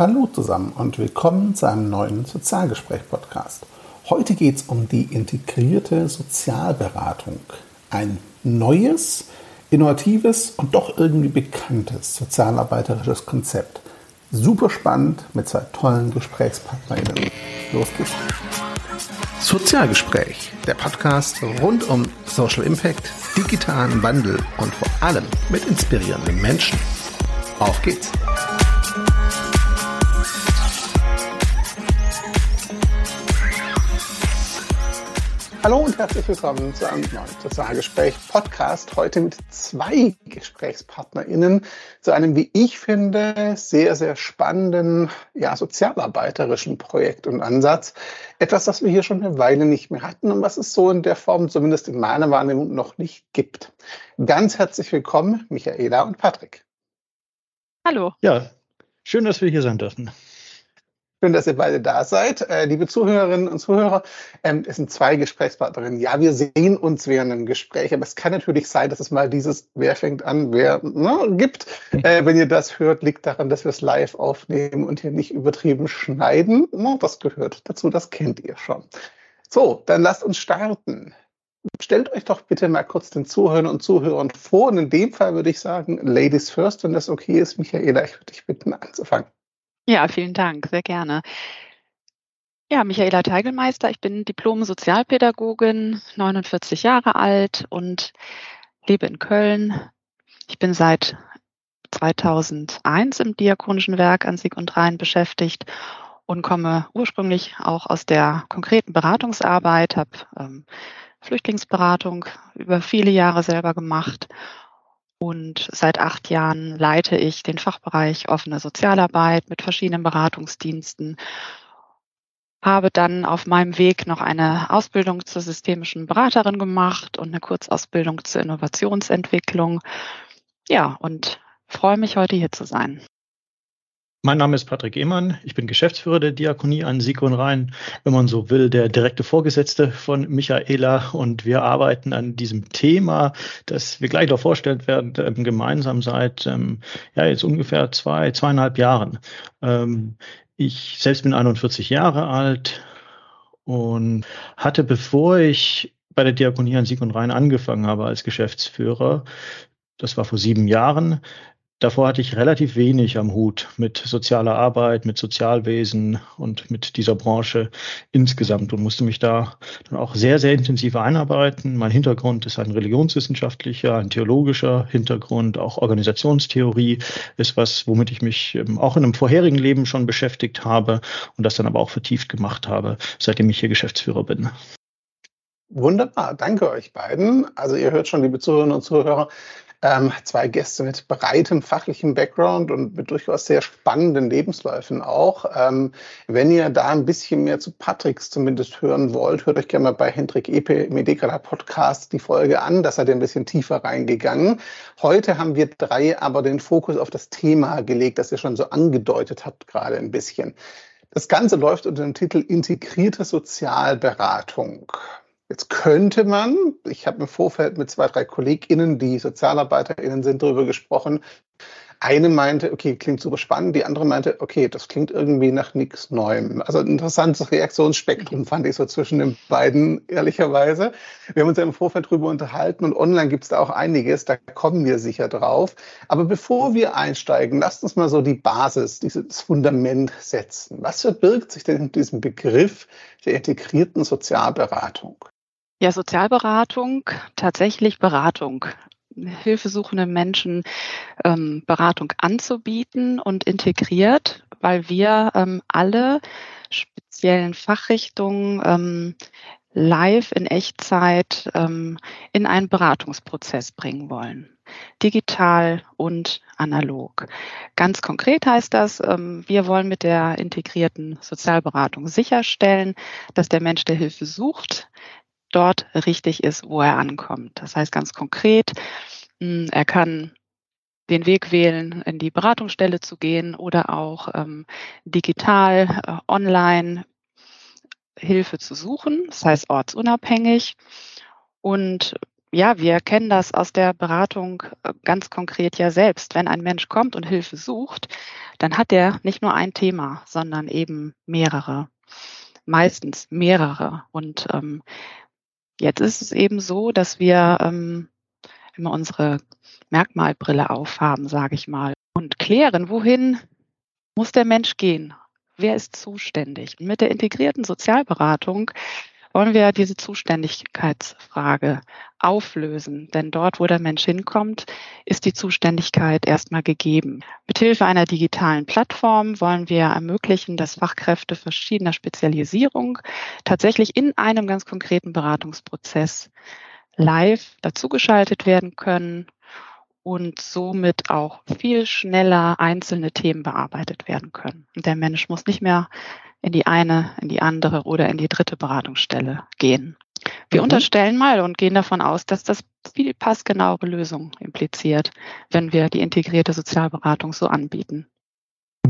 Hallo zusammen und willkommen zu einem neuen Sozialgespräch-Podcast. Heute geht es um die integrierte Sozialberatung. Ein neues, innovatives und doch irgendwie bekanntes sozialarbeiterisches Konzept. Super spannend mit zwei tollen GesprächspartnerInnen. Los geht's. Sozialgespräch, der Podcast rund um Social Impact, digitalen Wandel und vor allem mit inspirierenden Menschen. Auf geht's! Hallo und herzlich willkommen zu einem neuen Sozialgespräch Podcast. Heute mit zwei GesprächspartnerInnen zu einem, wie ich finde, sehr, sehr spannenden, ja, sozialarbeiterischen Projekt und Ansatz. Etwas, das wir hier schon eine Weile nicht mehr hatten und was es so in der Form, zumindest in meiner Wahrnehmung, noch nicht gibt. Ganz herzlich willkommen, Michaela und Patrick. Hallo. Ja, schön, dass wir hier sein dürfen. Schön, dass ihr beide da seid. Äh, liebe Zuhörerinnen und Zuhörer, ähm, es sind zwei Gesprächspartnerinnen. Ja, wir sehen uns während einem Gespräch, aber es kann natürlich sein, dass es mal dieses Wer fängt an, wer ne, gibt. Äh, wenn ihr das hört, liegt daran, dass wir es live aufnehmen und hier nicht übertrieben schneiden. No, das gehört dazu, das kennt ihr schon. So, dann lasst uns starten. Stellt euch doch bitte mal kurz den Zuhörern und Zuhörern vor. Und in dem Fall würde ich sagen, Ladies first, wenn das okay ist. Michaela, ich würde dich bitten, anzufangen. Ja, vielen Dank, sehr gerne. Ja, Michaela Teigelmeister, ich bin Diplom-Sozialpädagogin, 49 Jahre alt und lebe in Köln. Ich bin seit 2001 im Diakonischen Werk an Sieg und Rhein beschäftigt und komme ursprünglich auch aus der konkreten Beratungsarbeit, habe ähm, Flüchtlingsberatung über viele Jahre selber gemacht und seit acht Jahren leite ich den Fachbereich offene Sozialarbeit mit verschiedenen Beratungsdiensten. Habe dann auf meinem Weg noch eine Ausbildung zur systemischen Beraterin gemacht und eine Kurzausbildung zur Innovationsentwicklung. Ja, und freue mich heute hier zu sein. Mein Name ist Patrick Ehmann. Ich bin Geschäftsführer der Diakonie an Sieg und Rhein, wenn man so will, der direkte Vorgesetzte von Michaela. Und wir arbeiten an diesem Thema, das wir gleich noch vorstellen werden, ähm, gemeinsam seit ähm, ja jetzt ungefähr zwei, zweieinhalb Jahren. Ähm, ich selbst bin 41 Jahre alt und hatte, bevor ich bei der Diakonie an Sieg und Rhein angefangen habe als Geschäftsführer, das war vor sieben Jahren, Davor hatte ich relativ wenig am Hut mit sozialer Arbeit, mit Sozialwesen und mit dieser Branche insgesamt und musste mich da dann auch sehr, sehr intensiv einarbeiten. Mein Hintergrund ist ein religionswissenschaftlicher, ein theologischer Hintergrund, auch Organisationstheorie ist was, womit ich mich ähm, auch in einem vorherigen Leben schon beschäftigt habe und das dann aber auch vertieft gemacht habe, seitdem ich hier Geschäftsführer bin. Wunderbar, danke euch beiden. Also ihr hört schon, liebe Zuhörerinnen und Zuhörer, ähm, zwei Gäste mit breitem fachlichem Background und mit durchaus sehr spannenden Lebensläufen auch. Ähm, wenn ihr da ein bisschen mehr zu Patricks zumindest hören wollt, hört euch gerne mal bei Hendrik Epe im Edekala Podcast die Folge an. Da seid ihr ein bisschen tiefer reingegangen. Heute haben wir drei aber den Fokus auf das Thema gelegt, das ihr schon so angedeutet habt gerade ein bisschen. Das Ganze läuft unter dem Titel Integrierte Sozialberatung. Jetzt könnte man, ich habe im Vorfeld mit zwei, drei KollegInnen, die SozialarbeiterInnen sind, darüber gesprochen. Eine meinte, okay, klingt super spannend, die andere meinte, okay, das klingt irgendwie nach nichts Neuem. Also ein interessantes Reaktionsspektrum fand ich so zwischen den beiden, ehrlicherweise. Wir haben uns ja im Vorfeld darüber unterhalten und online gibt es da auch einiges, da kommen wir sicher drauf. Aber bevor wir einsteigen, lasst uns mal so die Basis, dieses Fundament setzen. Was verbirgt sich denn in diesem Begriff der integrierten Sozialberatung? Ja, Sozialberatung, tatsächlich Beratung. Hilfesuchende Menschen ähm, Beratung anzubieten und integriert, weil wir ähm, alle speziellen Fachrichtungen ähm, live in Echtzeit ähm, in einen Beratungsprozess bringen wollen. Digital und analog. Ganz konkret heißt das, ähm, wir wollen mit der integrierten Sozialberatung sicherstellen, dass der Mensch, der Hilfe sucht, dort richtig ist, wo er ankommt. Das heißt ganz konkret, hm, er kann den Weg wählen, in die Beratungsstelle zu gehen oder auch ähm, digital, äh, online Hilfe zu suchen, das heißt ortsunabhängig. Und ja, wir kennen das aus der Beratung äh, ganz konkret ja selbst. Wenn ein Mensch kommt und Hilfe sucht, dann hat er nicht nur ein Thema, sondern eben mehrere. Meistens mehrere. Und ähm, jetzt ist es eben so, dass wir ähm, immer unsere Merkmalbrille aufhaben, sage ich mal, und klären, wohin muss der Mensch gehen? Wer ist zuständig? Mit der integrierten Sozialberatung wollen wir diese Zuständigkeitsfrage auflösen. Denn dort, wo der Mensch hinkommt, ist die Zuständigkeit erstmal gegeben. Mithilfe einer digitalen Plattform wollen wir ermöglichen, dass Fachkräfte verschiedener Spezialisierung tatsächlich in einem ganz konkreten Beratungsprozess live dazugeschaltet werden können und somit auch viel schneller einzelne Themen bearbeitet werden können. Und der Mensch muss nicht mehr in die eine, in die andere oder in die dritte Beratungsstelle gehen. Wir mhm. unterstellen mal und gehen davon aus, dass das viel passgenauere Lösungen impliziert, wenn wir die integrierte Sozialberatung so anbieten.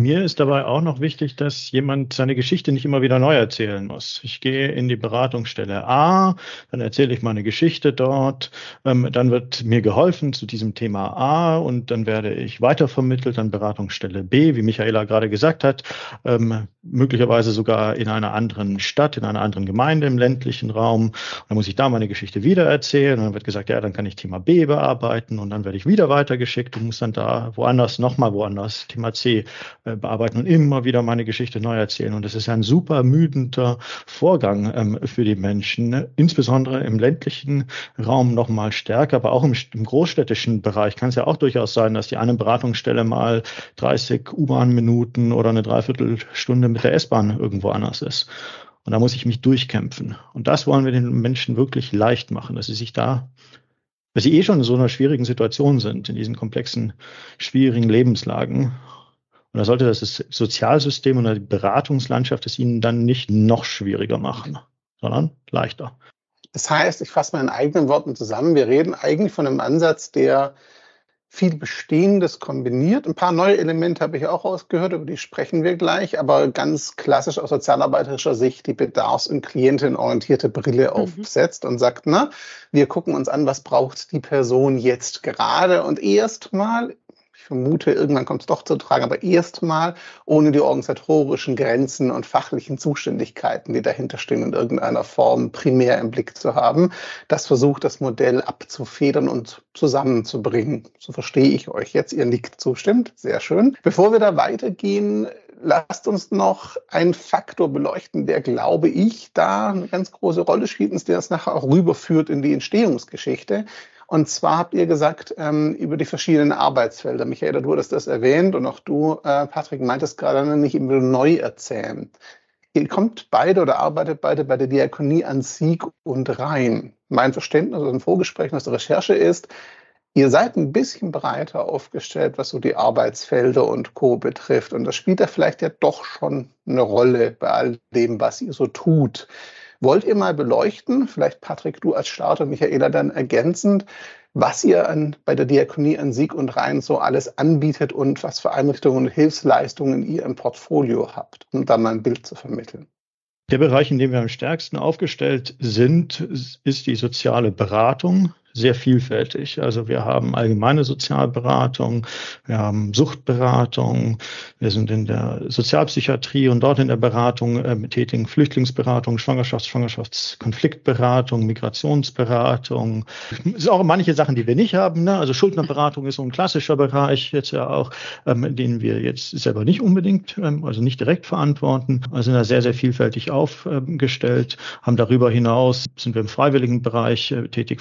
Mir ist dabei auch noch wichtig, dass jemand seine Geschichte nicht immer wieder neu erzählen muss. Ich gehe in die Beratungsstelle A, dann erzähle ich meine Geschichte dort, ähm, dann wird mir geholfen zu diesem Thema A und dann werde ich weitervermittelt an Beratungsstelle B, wie Michaela gerade gesagt hat, ähm, möglicherweise sogar in einer anderen Stadt, in einer anderen Gemeinde im ländlichen Raum. dann muss ich da meine Geschichte wieder erzählen und dann wird gesagt, ja, dann kann ich Thema B bearbeiten und dann werde ich wieder weitergeschickt und muss dann da woanders, nochmal woanders, Thema C äh, bearbeiten und immer wieder meine Geschichte neu erzählen. Und das ist ein super ermüdender Vorgang ähm, für die Menschen, ne? insbesondere im ländlichen Raum noch mal stärker, aber auch im, im großstädtischen Bereich kann es ja auch durchaus sein, dass die eine Beratungsstelle mal 30 U-Bahn-Minuten oder eine Dreiviertelstunde mit der S-Bahn irgendwo anders ist. Und da muss ich mich durchkämpfen. Und das wollen wir den Menschen wirklich leicht machen, dass sie sich da weil sie eh schon in so einer schwierigen Situation sind, in diesen komplexen, schwierigen Lebenslagen. Und da sollte das Sozialsystem und die Beratungslandschaft es ihnen dann nicht noch schwieriger machen, sondern leichter. Das heißt, ich fasse mal in eigenen Worten zusammen, wir reden eigentlich von einem Ansatz, der viel Bestehendes kombiniert. Ein paar neue Elemente habe ich auch rausgehört, über die sprechen wir gleich, aber ganz klassisch aus sozialarbeiterischer Sicht die bedarfs- und klientenorientierte Brille mhm. aufsetzt und sagt, na, wir gucken uns an, was braucht die Person jetzt gerade und erstmal vermute, irgendwann kommt es doch zu tragen, aber erstmal ohne die organisatorischen Grenzen und fachlichen Zuständigkeiten, die dahinter stehen, in irgendeiner Form primär im Blick zu haben. Das versucht das Modell abzufedern und zusammenzubringen. So verstehe ich euch jetzt. Ihr nickt zustimmt. Sehr schön. Bevor wir da weitergehen, lasst uns noch einen Faktor beleuchten, der, glaube ich, da eine ganz große Rolle spielt und der es nachher auch rüberführt in die Entstehungsgeschichte. Und zwar habt ihr gesagt, ähm, über die verschiedenen Arbeitsfelder. Michaela, du hattest das erwähnt und auch du, äh, Patrick, meintest gerade nicht immer neu erzählen. Ihr kommt beide oder arbeitet beide bei der Diakonie an Sieg und Rhein. Mein Verständnis aus dem Vorgespräch aus der Recherche ist, Ihr seid ein bisschen breiter aufgestellt, was so die Arbeitsfelder und Co. betrifft. Und das spielt da vielleicht ja doch schon eine Rolle bei all dem, was ihr so tut. Wollt ihr mal beleuchten, vielleicht Patrick, du als Starter, Michaela dann ergänzend, was ihr an, bei der Diakonie an Sieg und Rhein so alles anbietet und was für Einrichtungen und Hilfsleistungen ihr im Portfolio habt, um da mal ein Bild zu vermitteln? Der Bereich, in dem wir am stärksten aufgestellt sind, ist die soziale Beratung sehr vielfältig. Also wir haben allgemeine Sozialberatung, wir haben Suchtberatung, wir sind in der Sozialpsychiatrie und dort in der Beratung äh, tätigen Flüchtlingsberatung, Schwangerschafts-, Schwangerschaftskonfliktberatung, Migrationsberatung. Es sind auch manche Sachen, die wir nicht haben. Ne? Also Schuldnerberatung ist so ein klassischer Bereich jetzt ja auch, ähm, den wir jetzt selber nicht unbedingt, ähm, also nicht direkt verantworten. Also sind da sehr, sehr vielfältig aufgestellt, haben darüber hinaus, sind wir im freiwilligen Bereich äh, tätig,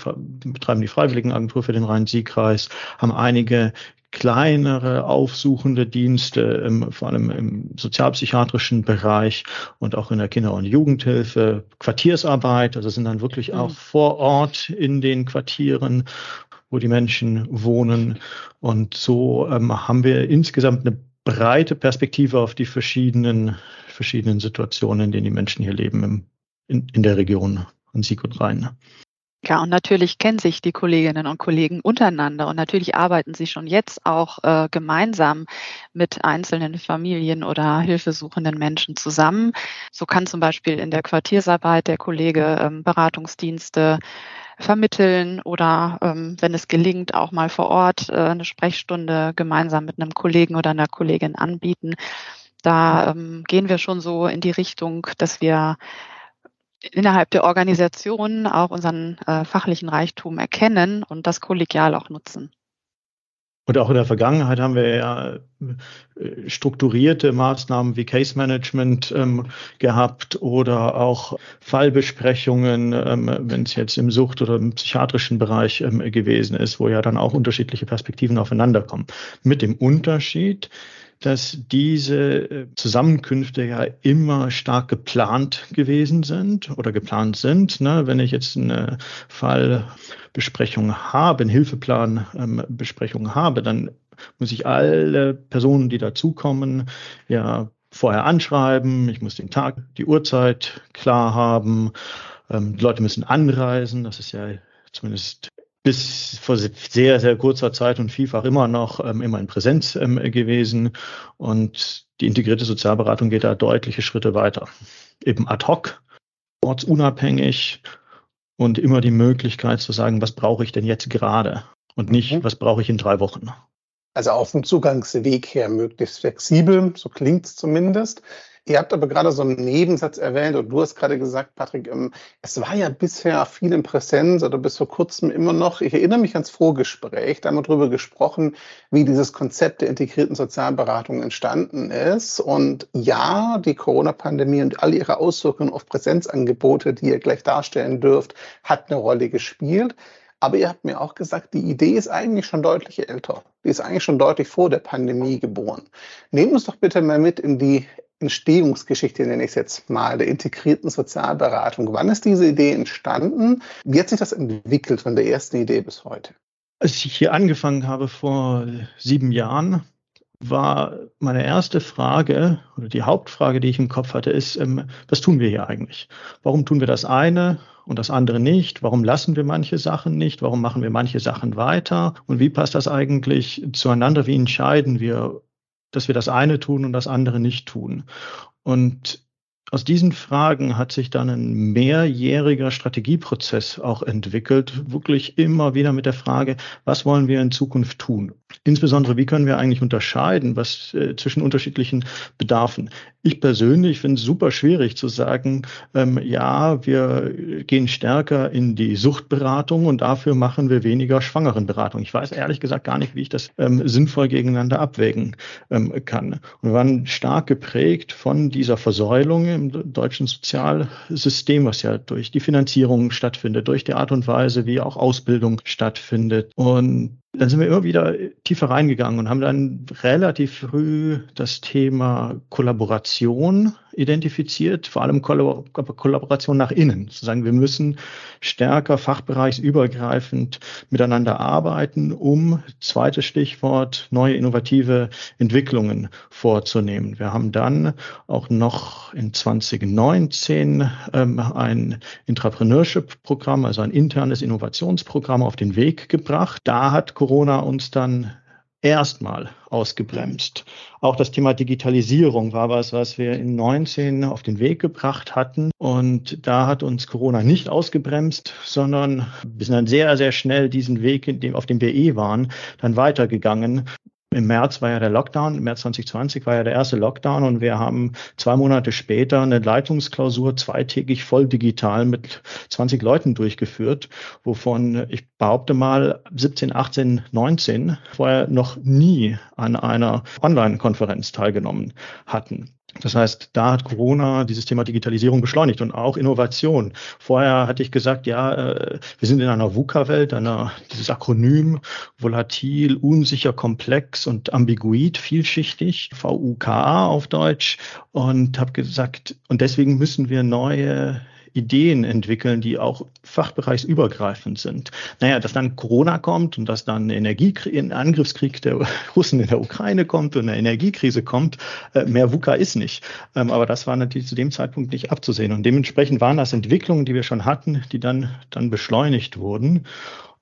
betreiben die Freiwilligenagentur für den Rhein-Sieg-Kreis, haben einige kleinere aufsuchende Dienste, im, vor allem im sozialpsychiatrischen Bereich und auch in der Kinder- und Jugendhilfe, Quartiersarbeit, also sind dann wirklich auch mhm. vor Ort in den Quartieren, wo die Menschen wohnen. Und so ähm, haben wir insgesamt eine breite Perspektive auf die verschiedenen, verschiedenen Situationen, in denen die Menschen hier leben im, in, in der Region an Sieg und Rhein. Ja, und natürlich kennen sich die Kolleginnen und Kollegen untereinander und natürlich arbeiten sie schon jetzt auch äh, gemeinsam mit einzelnen Familien oder hilfesuchenden Menschen zusammen. So kann zum Beispiel in der Quartiersarbeit der Kollege ähm, Beratungsdienste vermitteln oder ähm, wenn es gelingt, auch mal vor Ort äh, eine Sprechstunde gemeinsam mit einem Kollegen oder einer Kollegin anbieten. Da ähm, gehen wir schon so in die Richtung, dass wir innerhalb der Organisation auch unseren äh, fachlichen Reichtum erkennen und das kollegial auch nutzen. Und auch in der Vergangenheit haben wir ja äh, strukturierte Maßnahmen wie Case Management ähm, gehabt oder auch Fallbesprechungen, ähm, wenn es jetzt im Sucht- oder im psychiatrischen Bereich ähm, gewesen ist, wo ja dann auch unterschiedliche Perspektiven aufeinanderkommen. Mit dem Unterschied, dass diese äh, Zusammenkünfte ja immer stark geplant gewesen sind oder geplant sind. Ne? Wenn ich jetzt eine Fallbesprechung habe, eine Hilfeplanbesprechung ähm, habe, dann muss ich alle Personen, die dazukommen, ja vorher anschreiben. Ich muss den Tag, die Uhrzeit klar haben. Ähm, die Leute müssen anreisen. Das ist ja zumindest bis vor sehr, sehr kurzer Zeit und vielfach immer noch ähm, immer in Präsenz ähm, gewesen. Und die integrierte Sozialberatung geht da deutliche Schritte weiter. Eben ad hoc, ortsunabhängig und immer die Möglichkeit zu sagen, was brauche ich denn jetzt gerade und nicht, mhm. was brauche ich in drei Wochen. Also auf dem Zugangsweg her möglichst flexibel, so klingt es zumindest. Ihr habt aber gerade so einen Nebensatz erwähnt und du hast gerade gesagt, Patrick, ähm, es war ja bisher viel in Präsenz oder bis vor kurzem immer noch. Ich erinnere mich ans Vorgespräch, da haben wir darüber gesprochen, wie dieses Konzept der integrierten Sozialberatung entstanden ist. Und ja, die Corona-Pandemie und all ihre Auswirkungen auf Präsenzangebote, die ihr gleich darstellen dürft, hat eine Rolle gespielt. Aber ihr habt mir auch gesagt, die Idee ist eigentlich schon deutlich älter. Die ist eigentlich schon deutlich vor der Pandemie geboren. Nehmt uns doch bitte mal mit in die Entstehungsgeschichte, nenne ich es jetzt mal, der integrierten Sozialberatung. Wann ist diese Idee entstanden? Wie hat sich das entwickelt von der ersten Idee bis heute? Als ich hier angefangen habe vor sieben Jahren, war meine erste Frage oder die Hauptfrage, die ich im Kopf hatte, ist, ähm, was tun wir hier eigentlich? Warum tun wir das eine und das andere nicht? Warum lassen wir manche Sachen nicht? Warum machen wir manche Sachen weiter? Und wie passt das eigentlich zueinander? Wie entscheiden wir, dass wir das eine tun und das andere nicht tun. Und aus diesen Fragen hat sich dann ein mehrjähriger Strategieprozess auch entwickelt, wirklich immer wieder mit der Frage, was wollen wir in Zukunft tun? Insbesondere, wie können wir eigentlich unterscheiden, was äh, zwischen unterschiedlichen Bedarfen? Ich persönlich finde es super schwierig zu sagen, ähm, ja, wir gehen stärker in die Suchtberatung und dafür machen wir weniger Schwangerenberatung. Ich weiß ehrlich gesagt gar nicht, wie ich das ähm, sinnvoll gegeneinander abwägen ähm, kann. Und wir waren stark geprägt von dieser Versäulung im deutschen Sozialsystem, was ja durch die Finanzierung stattfindet, durch die Art und Weise, wie auch Ausbildung stattfindet. Und dann sind wir immer wieder tiefer reingegangen und haben dann relativ früh das Thema Kollaboration identifiziert, vor allem Kollaboration nach innen. Zu sagen, wir müssen stärker fachbereichsübergreifend miteinander arbeiten, um, zweites Stichwort, neue innovative Entwicklungen vorzunehmen. Wir haben dann auch noch in 2019 ähm, ein Intrapreneurship-Programm, also ein internes Innovationsprogramm auf den Weg gebracht. Da hat Corona uns dann erstmal ausgebremst. Auch das Thema Digitalisierung war was, was wir in 19 auf den Weg gebracht hatten. Und da hat uns Corona nicht ausgebremst, sondern wir sind dann sehr, sehr schnell diesen Weg, auf dem wir eh waren, dann weitergegangen. Im März war ja der Lockdown, im März 2020 war ja der erste Lockdown und wir haben zwei Monate später eine Leitungsklausur zweitägig voll digital mit 20 Leuten durchgeführt, wovon ich behaupte mal 17, 18, 19 vorher noch nie an einer Online-Konferenz teilgenommen hatten. Das heißt, da hat Corona dieses Thema Digitalisierung beschleunigt und auch Innovation. Vorher hatte ich gesagt, ja, äh, wir sind in einer VUCA-Welt, einer, dieses Akronym, volatil, unsicher, komplex und ambiguit, vielschichtig, VUKA auf Deutsch, und habe gesagt, und deswegen müssen wir neue Ideen entwickeln, die auch fachbereichsübergreifend sind. Naja, dass dann Corona kommt und dass dann Energiekrieg, ein Angriffskrieg der Russen in der Ukraine kommt und eine Energiekrise kommt, äh, mehr VUCA ist nicht. Ähm, aber das war natürlich zu dem Zeitpunkt nicht abzusehen. Und dementsprechend waren das Entwicklungen, die wir schon hatten, die dann, dann beschleunigt wurden.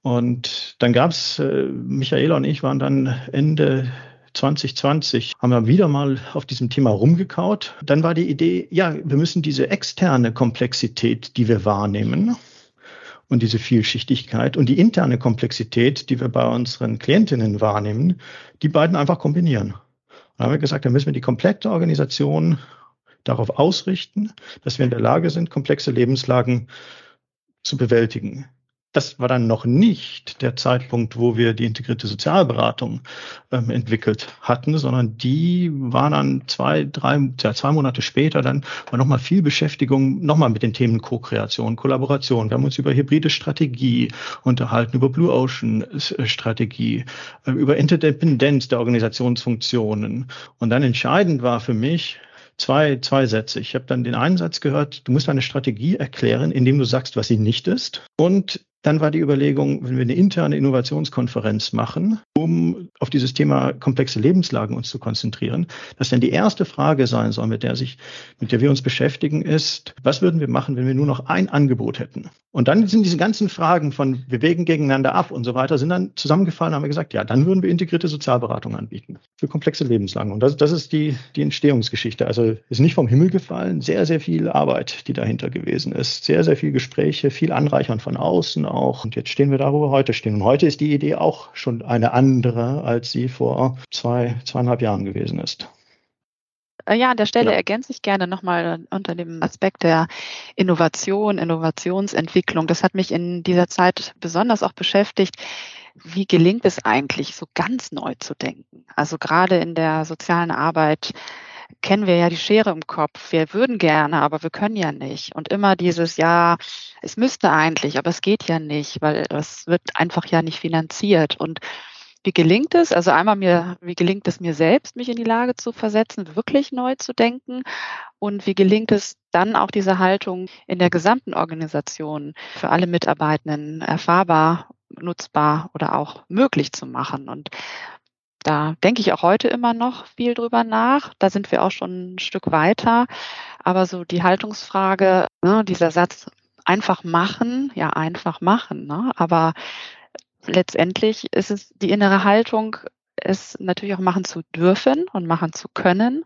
Und dann gab es, äh, Michaela und ich waren dann Ende 2020 haben wir wieder mal auf diesem Thema rumgekaut. Dann war die Idee, ja, wir müssen diese externe Komplexität, die wir wahrnehmen, und diese Vielschichtigkeit und die interne Komplexität, die wir bei unseren Klientinnen wahrnehmen, die beiden einfach kombinieren. Da haben wir gesagt, da müssen wir die komplette Organisation darauf ausrichten, dass wir in der Lage sind, komplexe Lebenslagen zu bewältigen das war dann noch nicht der Zeitpunkt, wo wir die integrierte Sozialberatung ähm, entwickelt hatten, sondern die war dann zwei, drei, ja, zwei Monate später dann war nochmal viel Beschäftigung, nochmal mit den Themen Co-Kreation, Kollaboration. Wir haben uns über hybride Strategie unterhalten, über Blue Ocean äh, Strategie, äh, über Interdependenz der Organisationsfunktionen. Und dann entscheidend war für mich, zwei, zwei Sätze. Ich habe dann den einen Satz gehört, du musst eine Strategie erklären, indem du sagst, was sie nicht ist. Und dann war die Überlegung, wenn wir eine interne Innovationskonferenz machen, um auf dieses Thema komplexe Lebenslagen uns zu konzentrieren, dass dann die erste Frage sein soll, mit der sich, mit der wir uns beschäftigen, ist, was würden wir machen, wenn wir nur noch ein Angebot hätten? Und dann sind diese ganzen Fragen von wir wägen gegeneinander ab und so weiter, sind dann zusammengefallen, haben wir gesagt, ja, dann würden wir integrierte Sozialberatung anbieten für komplexe Lebenslagen. Und das, das ist die, die Entstehungsgeschichte. Also ist nicht vom Himmel gefallen, sehr, sehr viel Arbeit, die dahinter gewesen ist, sehr, sehr viel Gespräche, viel Anreichern von außen auch. Und jetzt stehen wir da, wo wir heute stehen. Und heute ist die Idee auch schon eine andere, als sie vor zwei, zweieinhalb Jahren gewesen ist. Äh, ja, an der Stelle ja. ergänze ich gerne nochmal unter dem Aspekt der Innovation, Innovationsentwicklung. Das hat mich in dieser Zeit besonders auch beschäftigt. Wie gelingt es eigentlich, so ganz neu zu denken? Also gerade in der sozialen Arbeit kennen wir ja die Schere im Kopf. Wir würden gerne, aber wir können ja nicht. Und immer dieses, ja, es müsste eigentlich, aber es geht ja nicht, weil es wird einfach ja nicht finanziert. Und wie gelingt es? Also einmal mir, wie gelingt es mir selbst, mich in die Lage zu versetzen, wirklich neu zu denken? Und wie gelingt es dann auch diese Haltung in der gesamten Organisation für alle Mitarbeitenden erfahrbar, nutzbar oder auch möglich zu machen? Und da denke ich auch heute immer noch viel drüber nach. Da sind wir auch schon ein Stück weiter. Aber so die Haltungsfrage, ne, dieser Satz, einfach machen, ja, einfach machen. Ne? Aber letztendlich ist es die innere Haltung, es natürlich auch machen zu dürfen und machen zu können.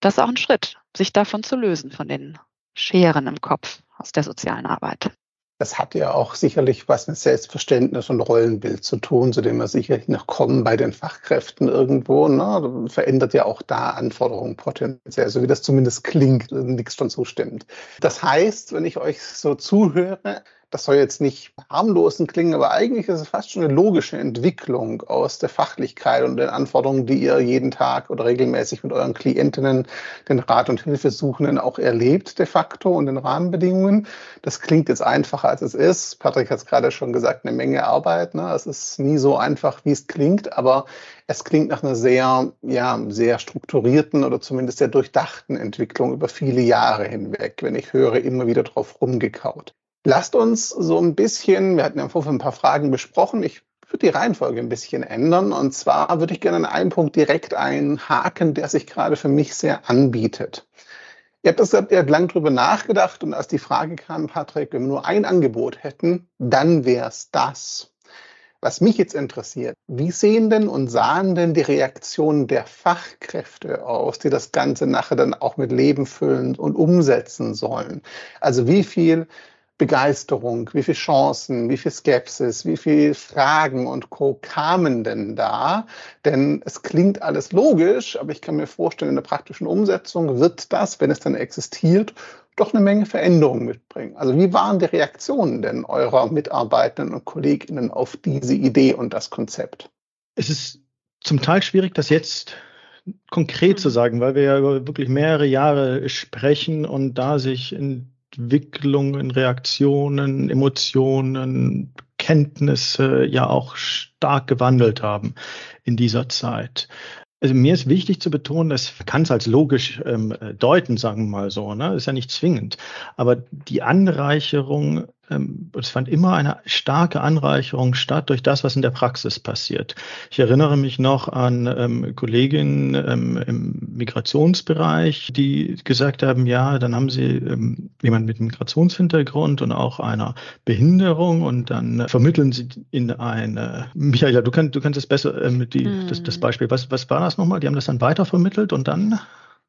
Das ist auch ein Schritt, sich davon zu lösen, von den Scheren im Kopf aus der sozialen Arbeit. Das hat ja auch sicherlich was mit Selbstverständnis und Rollenbild zu tun, zu dem wir sicherlich noch kommen bei den Fachkräften irgendwo. Ne? Verändert ja auch da Anforderungen potenziell, so wie das zumindest klingt, nichts schon zustimmt. Das heißt, wenn ich euch so zuhöre, das soll jetzt nicht harmlosen klingen, aber eigentlich ist es fast schon eine logische Entwicklung aus der Fachlichkeit und den Anforderungen, die ihr jeden Tag oder regelmäßig mit euren Klientinnen, den Rat- und Hilfesuchenden auch erlebt de facto und den Rahmenbedingungen. Das klingt jetzt einfacher, als es ist. Patrick hat es gerade schon gesagt, eine Menge Arbeit. Ne? Es ist nie so einfach, wie es klingt, aber es klingt nach einer sehr, ja, sehr strukturierten oder zumindest sehr durchdachten Entwicklung über viele Jahre hinweg, wenn ich höre, immer wieder drauf rumgekaut. Lasst uns so ein bisschen, wir hatten ja vorhin ein paar Fragen besprochen, ich würde die Reihenfolge ein bisschen ändern. Und zwar würde ich gerne an einen Punkt direkt einhaken, der sich gerade für mich sehr anbietet. Ihr habt das ihr habt lang drüber nachgedacht und als die Frage kam, Patrick, wenn wir nur ein Angebot hätten, dann wäre es das. Was mich jetzt interessiert, wie sehen denn und sahen denn die Reaktionen der Fachkräfte aus, die das Ganze nachher dann auch mit Leben füllen und umsetzen sollen? Also wie viel Begeisterung, wie viele Chancen, wie viel Skepsis, wie viele Fragen und Co. kamen denn da? Denn es klingt alles logisch, aber ich kann mir vorstellen, in der praktischen Umsetzung wird das, wenn es dann existiert, doch eine Menge Veränderungen mitbringen. Also wie waren die Reaktionen denn eurer Mitarbeitenden und Kolleginnen auf diese Idee und das Konzept? Es ist zum Teil schwierig, das jetzt konkret zu sagen, weil wir ja über wirklich mehrere Jahre sprechen und da sich in Entwicklungen, Reaktionen, Emotionen, Kenntnisse ja auch stark gewandelt haben in dieser Zeit. Also mir ist wichtig zu betonen, das kann es als logisch ähm, deuten, sagen wir mal so, ne? ist ja nicht zwingend. Aber die Anreicherung es fand immer eine starke Anreicherung statt durch das, was in der Praxis passiert. Ich erinnere mich noch an ähm, Kolleginnen ähm, im Migrationsbereich, die gesagt haben, ja, dann haben sie ähm, jemand mit Migrationshintergrund und auch einer Behinderung und dann vermitteln sie in eine, Michaela, du, kann, du kannst es besser, ähm, die, mm. das, das Beispiel, was, was war das nochmal? Die haben das dann weitervermittelt und dann?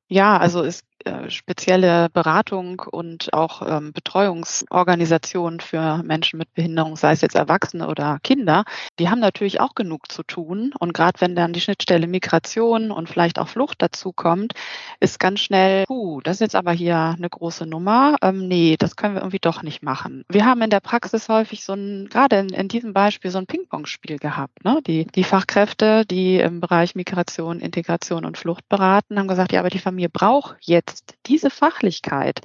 Ja, also es, äh, spezielle Beratung und auch ähm, Betreuungsorganisationen für Menschen mit Behinderung, sei es jetzt Erwachsene oder Kinder, die haben natürlich auch genug zu tun. Und gerade wenn dann die Schnittstelle Migration und vielleicht auch Flucht dazu kommt, ist ganz schnell, puh, das ist jetzt aber hier eine große Nummer. Ähm, nee, das können wir irgendwie doch nicht machen. Wir haben in der Praxis häufig so ein, gerade in, in diesem Beispiel, so ein Ping-Pong-Spiel gehabt. Ne? Die, die Fachkräfte, die im Bereich Migration, Integration und Flucht beraten, haben gesagt, ja, aber die Familie braucht jetzt diese Fachlichkeit.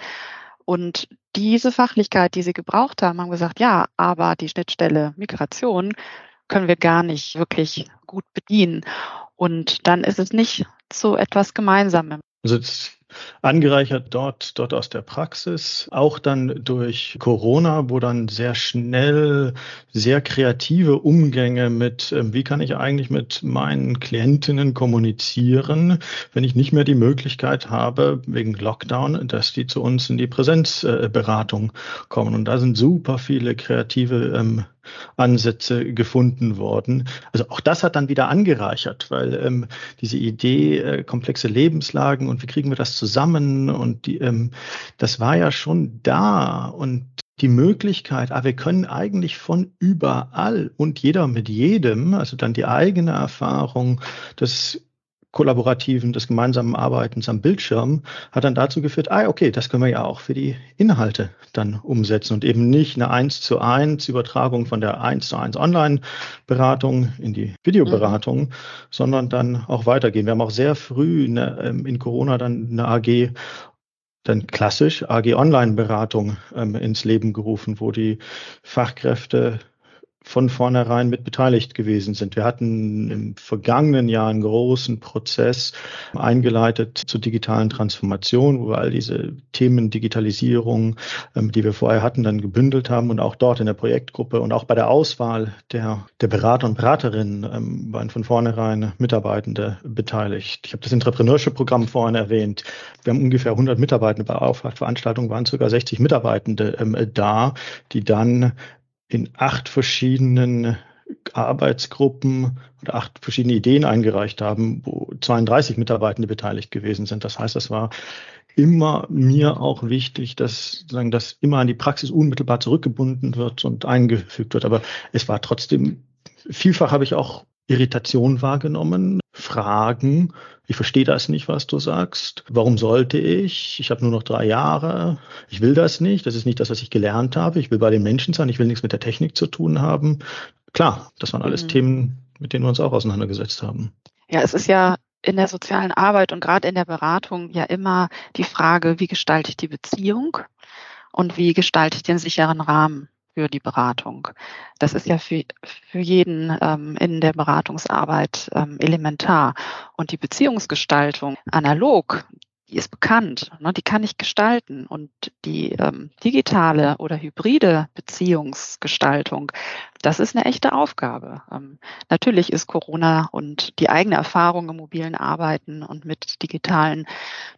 Und diese Fachlichkeit, die sie gebraucht haben, haben gesagt, ja, aber die Schnittstelle Migration können wir gar nicht wirklich gut bedienen. Und dann ist es nicht so etwas Gemeinsamem. Also angereichert dort, dort aus der Praxis, auch dann durch Corona, wo dann sehr schnell sehr kreative Umgänge mit, ähm, wie kann ich eigentlich mit meinen Klientinnen kommunizieren, wenn ich nicht mehr die Möglichkeit habe, wegen Lockdown, dass die zu uns in die Präsenzberatung kommen. Und da sind super viele kreative ähm, Ansätze gefunden worden. Also auch das hat dann wieder angereichert, weil ähm, diese Idee, äh, komplexe Lebenslagen und wie kriegen wir das zusammen und die, ähm, das war ja schon da und die Möglichkeit, ah, wir können eigentlich von überall und jeder mit jedem, also dann die eigene Erfahrung, das kollaborativen, des gemeinsamen Arbeitens am Bildschirm hat dann dazu geführt, ah, okay, das können wir ja auch für die Inhalte dann umsetzen und eben nicht eine 1 zu 1 Übertragung von der 1 zu 1 Online-Beratung in die Videoberatung, mhm. sondern dann auch weitergehen. Wir haben auch sehr früh eine, ähm, in Corona dann eine AG dann klassisch AG Online-Beratung ähm, ins Leben gerufen, wo die Fachkräfte von vornherein mit beteiligt gewesen sind. Wir hatten im vergangenen Jahr einen großen Prozess eingeleitet zur digitalen Transformation, wo wir all diese Themen Digitalisierung, ähm, die wir vorher hatten, dann gebündelt haben und auch dort in der Projektgruppe und auch bei der Auswahl der, der Berater und Beraterinnen ähm, waren von vornherein Mitarbeitende beteiligt. Ich habe das Entrepreneurship-Programm vorhin erwähnt. Wir haben ungefähr 100 Mitarbeitende bei Aufwachveranstaltungen, waren sogar 60 Mitarbeitende ähm, da, die dann in acht verschiedenen Arbeitsgruppen oder acht verschiedene Ideen eingereicht haben, wo 32 Mitarbeitende beteiligt gewesen sind. Das heißt, das war immer mir auch wichtig, dass sagen, dass immer an die Praxis unmittelbar zurückgebunden wird und eingefügt wird. Aber es war trotzdem vielfach habe ich auch Irritation wahrgenommen, Fragen. Ich verstehe das nicht, was du sagst. Warum sollte ich? Ich habe nur noch drei Jahre. Ich will das nicht. Das ist nicht das, was ich gelernt habe. Ich will bei den Menschen sein. Ich will nichts mit der Technik zu tun haben. Klar, das waren alles mhm. Themen, mit denen wir uns auch auseinandergesetzt haben. Ja, es ist ja in der sozialen Arbeit und gerade in der Beratung ja immer die Frage, wie gestalte ich die Beziehung und wie gestalte ich den sicheren Rahmen für die Beratung. Das ist ja für, für jeden ähm, in der Beratungsarbeit ähm, elementar. Und die Beziehungsgestaltung analog, die ist bekannt, ne, die kann ich gestalten. Und die ähm, digitale oder hybride Beziehungsgestaltung, das ist eine echte Aufgabe. Ähm, natürlich ist Corona und die eigene Erfahrung im mobilen Arbeiten und mit digitalen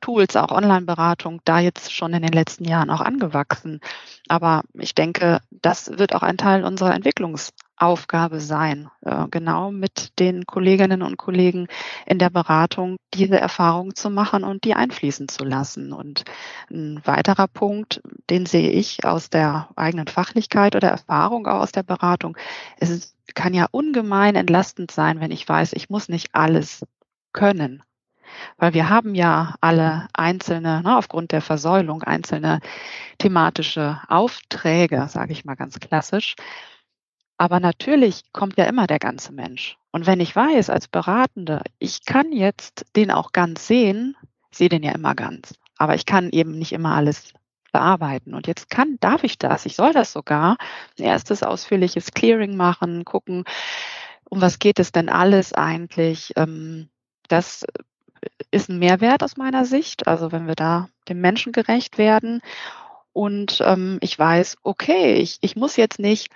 Tools, auch Online-Beratung, da jetzt schon in den letzten Jahren auch angewachsen. Aber ich denke, das wird auch ein Teil unserer Entwicklungs Aufgabe sein, äh, genau mit den Kolleginnen und Kollegen in der Beratung diese Erfahrung zu machen und die einfließen zu lassen. Und ein weiterer Punkt, den sehe ich aus der eigenen Fachlichkeit oder Erfahrung auch aus der Beratung, es kann ja ungemein entlastend sein, wenn ich weiß, ich muss nicht alles können. Weil wir haben ja alle einzelne, ne, aufgrund der Versäulung, einzelne thematische Aufträge, sage ich mal ganz klassisch. Aber natürlich kommt ja immer der ganze Mensch. Und wenn ich weiß als Beratende, ich kann jetzt den auch ganz sehen, sehe den ja immer ganz, aber ich kann eben nicht immer alles bearbeiten. Und jetzt kann, darf ich das, ich soll das sogar, ein erstes ausführliches Clearing machen, gucken, um was geht es denn alles eigentlich. Ähm, das ist ein Mehrwert aus meiner Sicht, also wenn wir da dem Menschen gerecht werden. Und ähm, ich weiß, okay, ich, ich muss jetzt nicht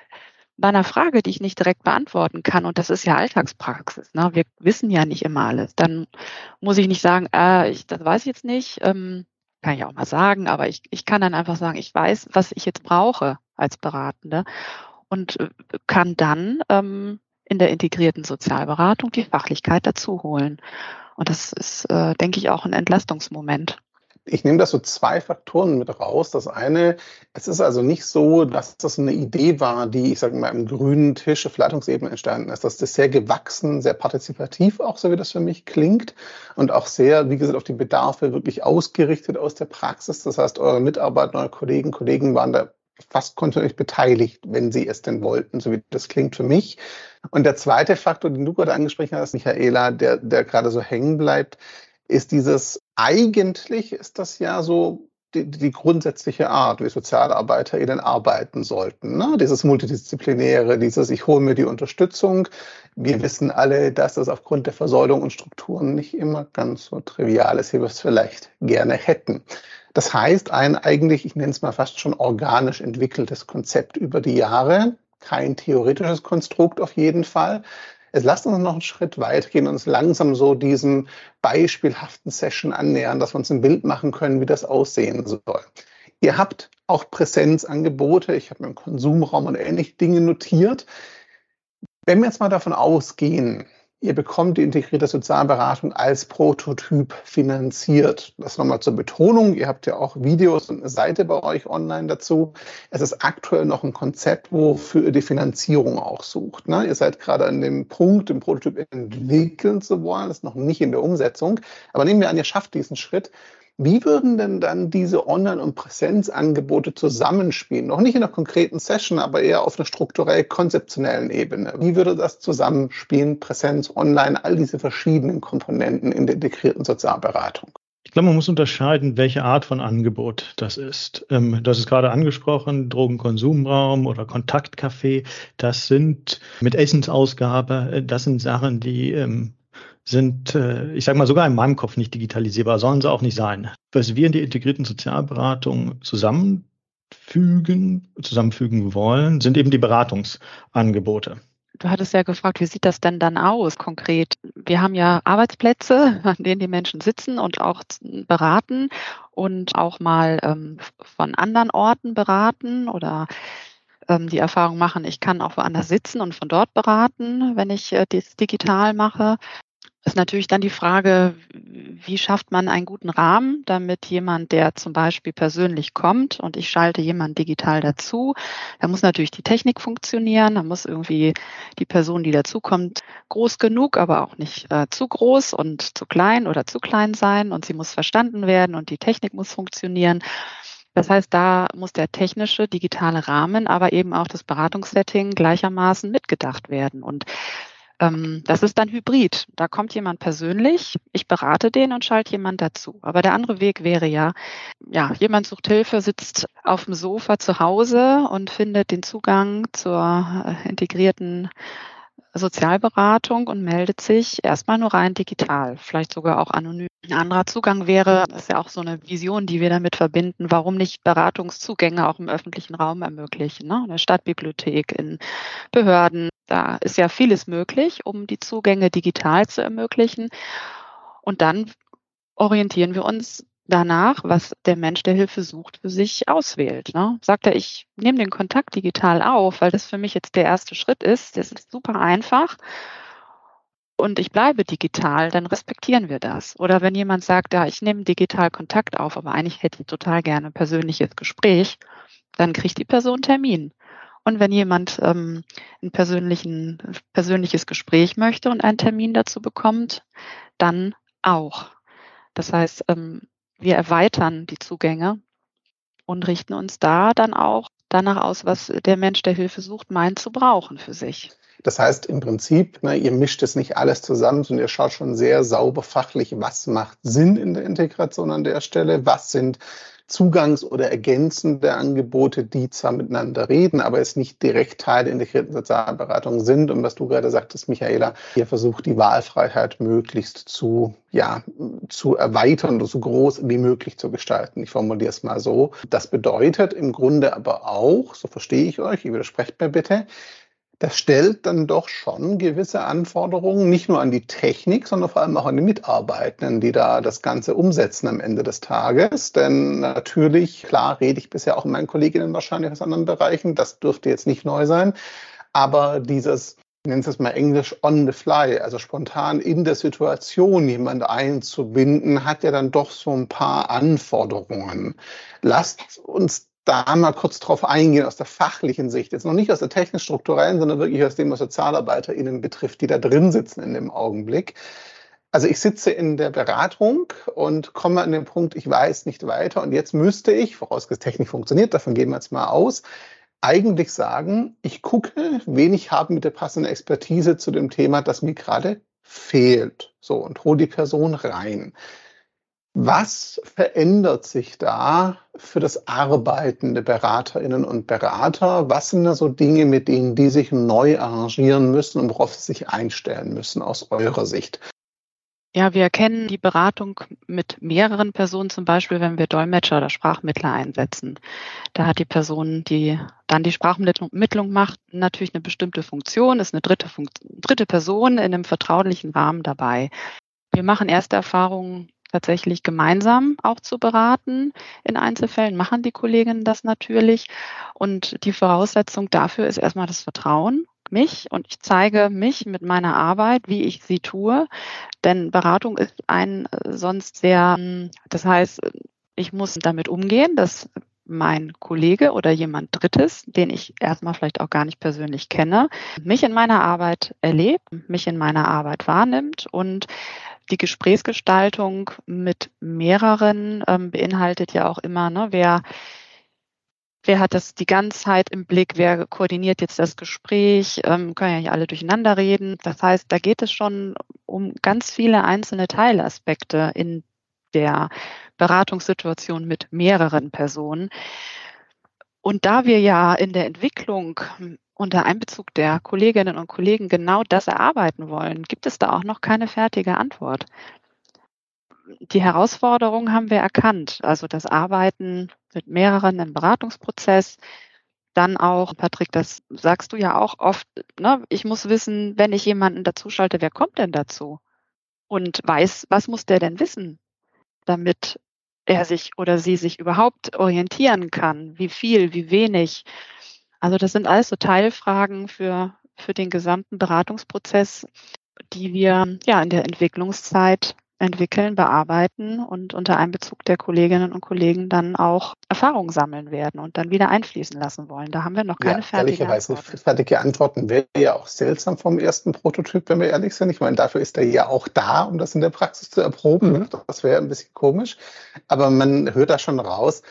bei einer Frage, die ich nicht direkt beantworten kann, und das ist ja Alltagspraxis, ne? wir wissen ja nicht immer alles, dann muss ich nicht sagen, äh, ich, das weiß ich jetzt nicht, ähm, kann ich auch mal sagen, aber ich, ich kann dann einfach sagen, ich weiß, was ich jetzt brauche als Beratende und äh, kann dann ähm, in der integrierten Sozialberatung die Fachlichkeit dazu holen. Und das ist, äh, denke ich, auch ein Entlastungsmoment. Ich nehme da so zwei Faktoren mit raus. Das eine, es ist also nicht so, dass das eine Idee war, die, ich sage mal, im grünen Tisch auf Leitungsebene entstanden ist. Das ist sehr gewachsen, sehr partizipativ auch, so wie das für mich klingt. Und auch sehr, wie gesagt, auf die Bedarfe wirklich ausgerichtet aus der Praxis. Das heißt, eure Mitarbeiter, eure Kollegen, Kollegen waren da fast kontinuierlich beteiligt, wenn sie es denn wollten, so wie das klingt für mich. Und der zweite Faktor, den du gerade angesprochen hast, Michaela, der, der gerade so hängen bleibt, ist dieses, eigentlich ist das ja so die, die grundsätzliche Art, wie Sozialarbeiter ihnen arbeiten sollten. Ne? Dieses Multidisziplinäre, dieses, ich hole mir die Unterstützung. Wir wissen alle, dass das aufgrund der Versäulung und Strukturen nicht immer ganz so trivial ist, wie wir es vielleicht gerne hätten. Das heißt, ein eigentlich, ich nenne es mal fast schon organisch entwickeltes Konzept über die Jahre, kein theoretisches Konstrukt auf jeden Fall, Jetzt lasst uns noch einen Schritt weitergehen und uns langsam so diesen beispielhaften Session annähern, dass wir uns ein Bild machen können, wie das aussehen soll. Ihr habt auch Präsenzangebote. Ich habe mir im Konsumraum und ähnliche Dinge notiert. Wenn wir jetzt mal davon ausgehen, Ihr bekommt die integrierte Sozialberatung als Prototyp finanziert. Das nochmal zur Betonung. Ihr habt ja auch Videos und eine Seite bei euch online dazu. Es ist aktuell noch ein Konzept, wofür ihr die Finanzierung auch sucht. Ne? Ihr seid gerade an dem Punkt, den Prototyp entwickeln zu wollen. Das ist noch nicht in der Umsetzung. Aber nehmen wir an, ihr schafft diesen Schritt. Wie würden denn dann diese Online- und Präsenzangebote zusammenspielen? Noch nicht in einer konkreten Session, aber eher auf einer strukturell konzeptionellen Ebene. Wie würde das zusammenspielen, Präsenz, Online, all diese verschiedenen Komponenten in der integrierten Sozialberatung? Ich glaube, man muss unterscheiden, welche Art von Angebot das ist. Ähm, das ist gerade angesprochen, Drogenkonsumraum oder Kontaktcafé. Das sind mit Essensausgabe, äh, das sind Sachen, die ähm, sind, äh, ich sage mal, sogar in meinem Kopf nicht digitalisierbar, sollen sie auch nicht sein. Was wir in der integrierten Sozialberatung zusammenfügen, zusammenfügen wollen, sind eben die Beratungsangebote. Du hattest ja gefragt, wie sieht das denn dann aus konkret? Wir haben ja Arbeitsplätze, an denen die Menschen sitzen und auch beraten und auch mal ähm, von anderen Orten beraten oder ähm, die Erfahrung machen, ich kann auch woanders sitzen und von dort beraten, wenn ich äh, das digital mache ist natürlich dann die Frage, wie schafft man einen guten Rahmen, damit jemand, der zum Beispiel persönlich kommt und ich schalte jemanden digital dazu, da muss natürlich die Technik funktionieren, da muss irgendwie die Person, die dazukommt, groß genug, aber auch nicht äh, zu groß und zu klein oder zu klein sein und sie muss verstanden werden und die Technik muss funktionieren. Das heißt, da muss der technische, digitale Rahmen, aber eben auch das Beratungssetting gleichermaßen mitgedacht werden. Und das ist dann Hybrid. Da kommt jemand persönlich, ich berate den und schalte jemand dazu. Aber der andere Weg wäre ja, ja, jemand sucht Hilfe, sitzt auf dem Sofa zu Hause und findet den Zugang zur äh, integrierten Sozialberatung und meldet sich erstmal nur rein digital, vielleicht sogar auch anonym. Ein anderer Zugang wäre, das ist ja auch so eine Vision, die wir damit verbinden, warum nicht Beratungszugänge auch im öffentlichen Raum ermöglichen, ne? in der Stadtbibliothek, in Behörden. Da ist ja vieles möglich, um die Zugänge digital zu ermöglichen. Und dann orientieren wir uns danach, was der Mensch, der Hilfe sucht, für sich auswählt. Ne? Sagt er, ich nehme den Kontakt digital auf, weil das für mich jetzt der erste Schritt ist. Das ist super einfach. Und ich bleibe digital, dann respektieren wir das. Oder wenn jemand sagt, ja, ich nehme digital Kontakt auf, aber eigentlich hätte ich total gerne ein persönliches Gespräch, dann kriegt die Person Termin. Und wenn jemand ähm, ein persönliches Gespräch möchte und einen Termin dazu bekommt, dann auch. Das heißt, ähm, wir erweitern die Zugänge und richten uns da dann auch danach aus, was der Mensch, der Hilfe sucht, meint zu brauchen für sich. Das heißt im Prinzip, ne, ihr mischt es nicht alles zusammen, sondern ihr schaut schon sehr sauber fachlich, was macht Sinn in der Integration an der Stelle, was sind Zugangs- oder ergänzende Angebote, die zwar miteinander reden, aber es nicht direkt Teil der integrierten Sozialberatung sind. Und was du gerade sagtest, Michaela, ihr versucht die Wahlfreiheit möglichst zu, ja, zu erweitern oder so groß wie möglich zu gestalten. Ich formuliere es mal so. Das bedeutet im Grunde aber auch, so verstehe ich euch, ihr widersprecht mir bitte, das stellt dann doch schon gewisse Anforderungen, nicht nur an die Technik, sondern vor allem auch an die Mitarbeitenden, die da das Ganze umsetzen am Ende des Tages. Denn natürlich, klar, rede ich bisher auch mit meinen Kolleginnen wahrscheinlich aus anderen Bereichen, das dürfte jetzt nicht neu sein. Aber dieses nennen es mal Englisch on the fly, also spontan in der Situation jemand einzubinden, hat ja dann doch so ein paar Anforderungen. Lasst uns da mal kurz drauf eingehen aus der fachlichen Sicht. Jetzt noch nicht aus der technisch-strukturellen, sondern wirklich aus dem, was SozialarbeiterInnen betrifft, die da drin sitzen in dem Augenblick. Also ich sitze in der Beratung und komme an den Punkt, ich weiß nicht weiter und jetzt müsste ich, vorausgesetzt Technik funktioniert, davon gehen wir jetzt mal aus, eigentlich sagen, ich gucke, wen ich habe mit der passenden Expertise zu dem Thema, das mir gerade fehlt. So, und hole die Person rein. Was verändert sich da für das Arbeiten der Beraterinnen und Berater? Was sind da so Dinge, mit denen die sich neu arrangieren müssen und worauf sie sich einstellen müssen aus eurer Sicht? Ja, wir kennen die Beratung mit mehreren Personen, zum Beispiel, wenn wir Dolmetscher oder Sprachmittler einsetzen. Da hat die Person, die dann die Sprachmittlung macht, natürlich eine bestimmte Funktion, ist eine dritte, Funktion, dritte Person in einem vertraulichen Rahmen dabei. Wir machen erste Erfahrungen tatsächlich gemeinsam auch zu beraten. In Einzelfällen machen die Kolleginnen das natürlich. Und die Voraussetzung dafür ist erstmal das Vertrauen mich und ich zeige mich mit meiner Arbeit, wie ich sie tue. Denn Beratung ist ein äh, sonst sehr, hm, das heißt, ich muss damit umgehen, dass mein Kollege oder jemand Drittes, den ich erstmal vielleicht auch gar nicht persönlich kenne, mich in meiner Arbeit erlebt, mich in meiner Arbeit wahrnimmt und die Gesprächsgestaltung mit mehreren ähm, beinhaltet ja auch immer, ne, wer wer hat das die ganze Zeit im Blick, wer koordiniert jetzt das Gespräch, ähm, können ja nicht alle durcheinander reden. Das heißt, da geht es schon um ganz viele einzelne Teilaspekte in der Beratungssituation mit mehreren Personen. Und da wir ja in der Entwicklung unter Einbezug der Kolleginnen und Kollegen genau das erarbeiten wollen, gibt es da auch noch keine fertige Antwort die Herausforderung haben wir erkannt. Also das Arbeiten mit mehreren im Beratungsprozess. Dann auch, Patrick, das sagst du ja auch oft, ne, ich muss wissen, wenn ich jemanden dazuschalte, wer kommt denn dazu? Und weiß, was muss der denn wissen, damit er sich oder sie sich überhaupt orientieren kann? Wie viel, wie wenig? Also das sind alles so Teilfragen für, für den gesamten Beratungsprozess, die wir ja in der Entwicklungszeit entwickeln, bearbeiten und unter Einbezug der Kolleginnen und Kollegen dann auch Erfahrungen sammeln werden und dann wieder einfließen lassen wollen. Da haben wir noch keine ja, fertige Antworten. Fertige Antworten wäre ja auch seltsam vom ersten Prototyp, wenn wir ehrlich sind. Ich meine, dafür ist er ja auch da, um das in der Praxis zu erproben. Mhm. Das wäre ein bisschen komisch. Aber man hört da schon raus,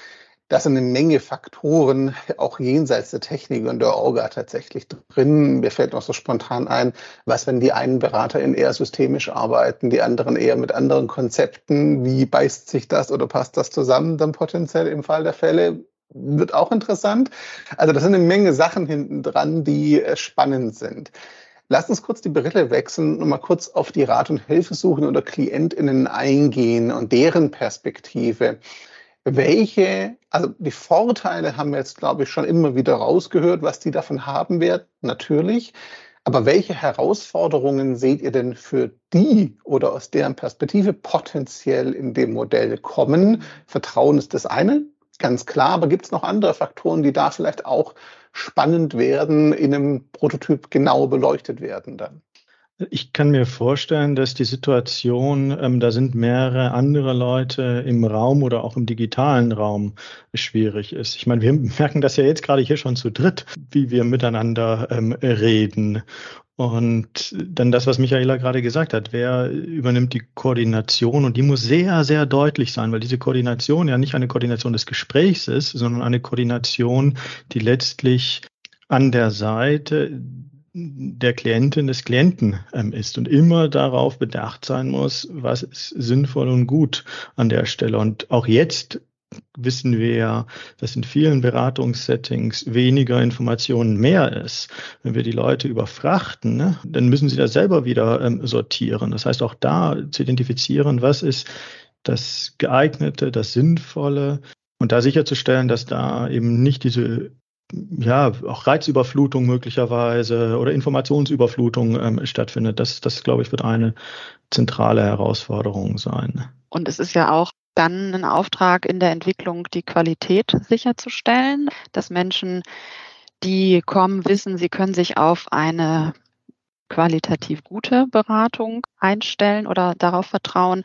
da sind eine Menge Faktoren, auch jenseits der Technik und der Orga tatsächlich drin. Mir fällt noch so spontan ein, was, wenn die einen BeraterInnen eher systemisch arbeiten, die anderen eher mit anderen Konzepten. Wie beißt sich das oder passt das zusammen dann potenziell im Fall der Fälle? Wird auch interessant. Also das sind eine Menge Sachen hinten dran, die äh, spannend sind. Lass uns kurz die Brille wechseln und mal kurz auf die Rat- und Hilfesuchen oder KlientInnen eingehen und deren Perspektive. Welche, also die Vorteile haben wir jetzt, glaube ich, schon immer wieder rausgehört, was die davon haben werden, natürlich. Aber welche Herausforderungen seht ihr denn für die oder aus deren Perspektive potenziell in dem Modell kommen? Vertrauen ist das eine, ganz klar, aber gibt es noch andere Faktoren, die da vielleicht auch spannend werden, in einem Prototyp genau beleuchtet werden dann? Ich kann mir vorstellen, dass die Situation, ähm, da sind mehrere andere Leute im Raum oder auch im digitalen Raum schwierig ist. Ich meine, wir merken das ja jetzt gerade hier schon zu dritt, wie wir miteinander ähm, reden. Und dann das, was Michaela gerade gesagt hat, wer übernimmt die Koordination und die muss sehr, sehr deutlich sein, weil diese Koordination ja nicht eine Koordination des Gesprächs ist, sondern eine Koordination, die letztlich an der Seite der Klientin des Klienten ähm, ist und immer darauf bedacht sein muss, was ist sinnvoll und gut an der Stelle. Und auch jetzt wissen wir ja, dass in vielen Beratungssettings weniger Informationen mehr ist. Wenn wir die Leute überfrachten, ne, dann müssen sie das selber wieder ähm, sortieren. Das heißt, auch da zu identifizieren, was ist das geeignete, das sinnvolle und da sicherzustellen, dass da eben nicht diese ja, auch Reizüberflutung möglicherweise oder Informationsüberflutung ähm, stattfindet. Das, das, glaube ich, wird eine zentrale Herausforderung sein. Und es ist ja auch dann ein Auftrag in der Entwicklung, die Qualität sicherzustellen, dass Menschen, die kommen, wissen, sie können sich auf eine qualitativ gute Beratung einstellen oder darauf vertrauen.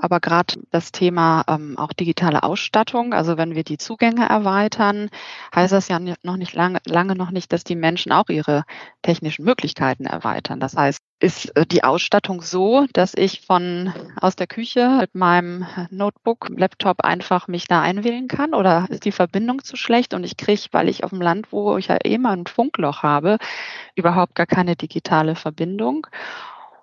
Aber gerade das Thema ähm, auch digitale Ausstattung, also wenn wir die Zugänge erweitern, heißt das ja noch nicht lange, lange noch nicht, dass die Menschen auch ihre technischen Möglichkeiten erweitern. Das heißt, ist äh, die Ausstattung so, dass ich von aus der Küche mit meinem Notebook, Laptop einfach mich da einwählen kann? Oder ist die Verbindung zu schlecht und ich kriege, weil ich auf dem Land, wo ich ja eh mal ein Funkloch habe, überhaupt gar keine digitale Verbindung?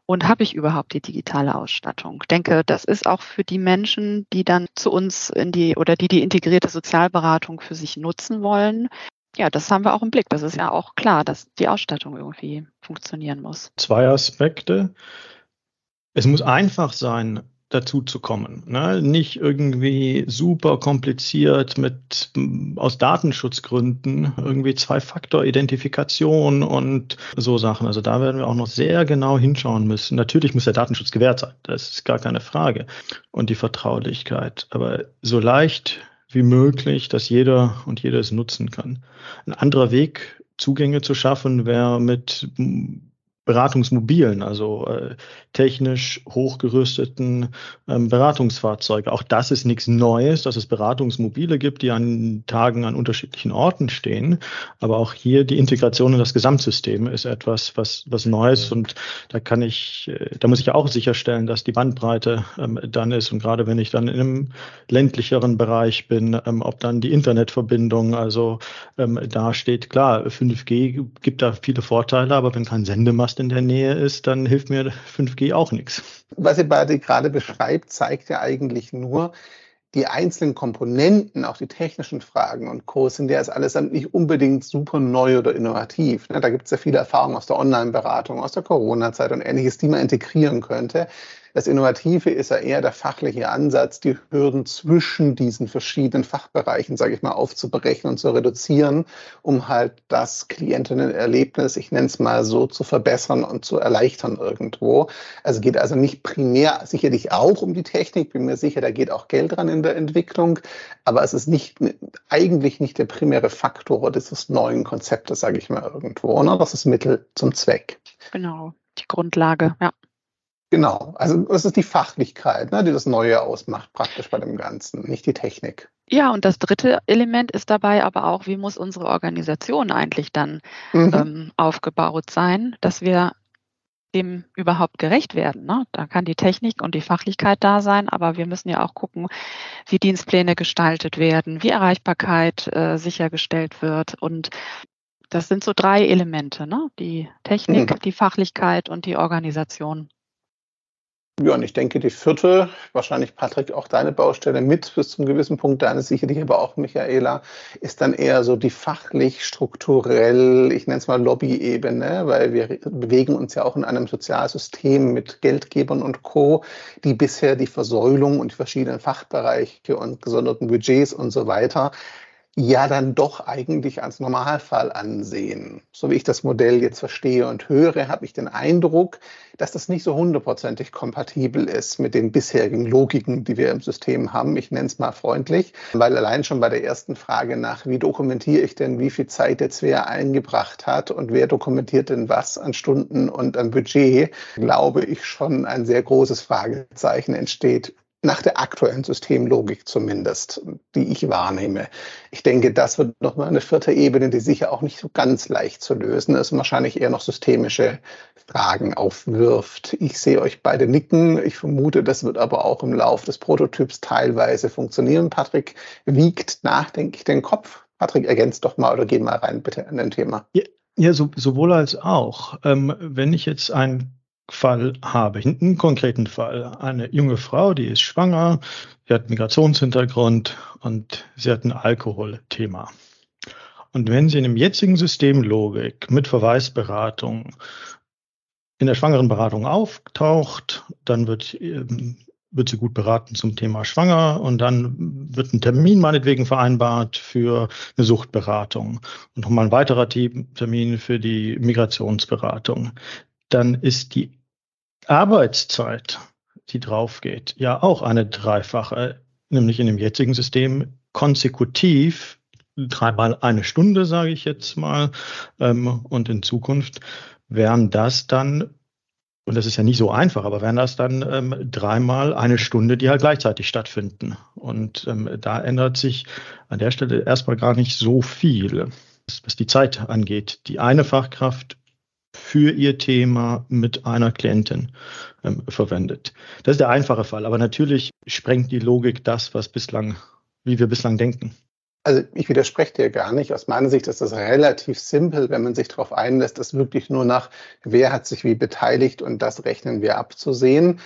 Und habe ich überhaupt die digitale Ausstattung? Ich denke, das ist auch für die Menschen, die dann zu uns in die oder die die integrierte Sozialberatung für sich nutzen wollen. Ja, das haben wir auch im Blick. Das ist ja auch klar, dass die Ausstattung irgendwie funktionieren muss. Zwei Aspekte. Es muss einfach sein, dazu zu kommen. Ne? Nicht irgendwie super kompliziert mit aus Datenschutzgründen irgendwie Zwei-Faktor-Identifikation und so Sachen. Also da werden wir auch noch sehr genau hinschauen müssen. Natürlich muss der Datenschutz gewährt sein, das ist gar keine Frage. Und die Vertraulichkeit. Aber so leicht wie möglich, dass jeder und jeder es nutzen kann. Ein anderer Weg, Zugänge zu schaffen, wäre mit Beratungsmobilen, also äh, technisch hochgerüsteten ähm, Beratungsfahrzeuge. Auch das ist nichts Neues, dass es Beratungsmobile gibt, die an Tagen an unterschiedlichen Orten stehen. Aber auch hier die Integration in das Gesamtsystem ist etwas, was, was Neues. Und da kann ich, äh, da muss ich auch sicherstellen, dass die Bandbreite ähm, dann ist. Und gerade wenn ich dann in einem ländlicheren Bereich bin, ähm, ob dann die Internetverbindung, also ähm, da steht, klar, 5G gibt da viele Vorteile, aber wenn kein Sendemast Mast in der Nähe ist, dann hilft mir 5G auch nichts. Was ihr beide gerade beschreibt, zeigt ja eigentlich nur, die einzelnen Komponenten, auch die technischen Fragen und Co. sind ja allesamt nicht unbedingt super neu oder innovativ. Ne? Da gibt es ja viele Erfahrungen aus der Online-Beratung, aus der Corona-Zeit und ähnliches, die man integrieren könnte. Das Innovative ist ja eher der fachliche Ansatz, die Hürden zwischen diesen verschiedenen Fachbereichen, sage ich mal, aufzubrechen und zu reduzieren, um halt das Klientinnenerlebnis, ich nenne es mal so, zu verbessern und zu erleichtern irgendwo. Also geht also nicht primär sicherlich auch um die Technik, bin mir sicher, da geht auch Geld dran in der Entwicklung, aber es ist nicht eigentlich nicht der primäre Faktor dieses neuen Konzeptes, sage ich mal irgendwo. Ne? Das ist Mittel zum Zweck. Genau, die Grundlage, ja. Genau, also es ist die Fachlichkeit, ne, die das Neue ausmacht, praktisch bei dem Ganzen, nicht die Technik. Ja, und das dritte Element ist dabei aber auch, wie muss unsere Organisation eigentlich dann mhm. ähm, aufgebaut sein, dass wir dem überhaupt gerecht werden. Ne? Da kann die Technik und die Fachlichkeit da sein, aber wir müssen ja auch gucken, wie Dienstpläne gestaltet werden, wie Erreichbarkeit äh, sichergestellt wird. Und das sind so drei Elemente, ne? die Technik, mhm. die Fachlichkeit und die Organisation. Ja, und ich denke, die vierte, wahrscheinlich Patrick auch deine Baustelle mit bis zum gewissen Punkt, deine sicherlich aber auch Michaela, ist dann eher so die fachlich, strukturell, ich nenne es mal Lobby-Ebene, weil wir bewegen uns ja auch in einem Sozialsystem mit Geldgebern und Co., die bisher die Versäulung und die verschiedenen Fachbereiche und gesonderten Budgets und so weiter ja dann doch eigentlich als Normalfall ansehen. So wie ich das Modell jetzt verstehe und höre, habe ich den Eindruck, dass das nicht so hundertprozentig kompatibel ist mit den bisherigen Logiken, die wir im System haben. Ich nenne es mal freundlich, weil allein schon bei der ersten Frage nach, wie dokumentiere ich denn, wie viel Zeit jetzt wer eingebracht hat und wer dokumentiert denn was an Stunden und an Budget, glaube ich schon ein sehr großes Fragezeichen entsteht nach der aktuellen Systemlogik zumindest, die ich wahrnehme. Ich denke, das wird nochmal eine vierte Ebene, die sicher auch nicht so ganz leicht zu lösen ist und wahrscheinlich eher noch systemische Fragen aufwirft. Ich sehe euch beide nicken. Ich vermute, das wird aber auch im Lauf des Prototyps teilweise funktionieren. Patrick wiegt nachdenklich den Kopf. Patrick, ergänzt doch mal oder geh mal rein bitte an den Thema. Ja, ja so, sowohl als auch. Ähm, wenn ich jetzt ein Fall habe, einen konkreten Fall. Eine junge Frau, die ist schwanger, sie hat Migrationshintergrund und sie hat ein Alkoholthema. Und wenn sie in dem jetzigen Systemlogik mit Verweisberatung in der Schwangerenberatung auftaucht, dann wird, ähm, wird sie gut beraten zum Thema Schwanger und dann wird ein Termin meinetwegen vereinbart für eine Suchtberatung und nochmal ein weiterer Termin für die Migrationsberatung dann ist die Arbeitszeit, die draufgeht, ja auch eine dreifache, nämlich in dem jetzigen System konsekutiv dreimal eine Stunde, sage ich jetzt mal, ähm, und in Zukunft wären das dann, und das ist ja nicht so einfach, aber wären das dann ähm, dreimal eine Stunde, die halt gleichzeitig stattfinden. Und ähm, da ändert sich an der Stelle erstmal gar nicht so viel, was die Zeit angeht. Die eine Fachkraft für ihr Thema mit einer Klientin ähm, verwendet. Das ist der einfache Fall, aber natürlich sprengt die Logik das, was bislang, wie wir bislang denken. Also ich widerspreche dir gar nicht. Aus meiner Sicht ist das relativ simpel, wenn man sich darauf einlässt, das wirklich nur nach, wer hat sich wie beteiligt und das rechnen wir abzusehen.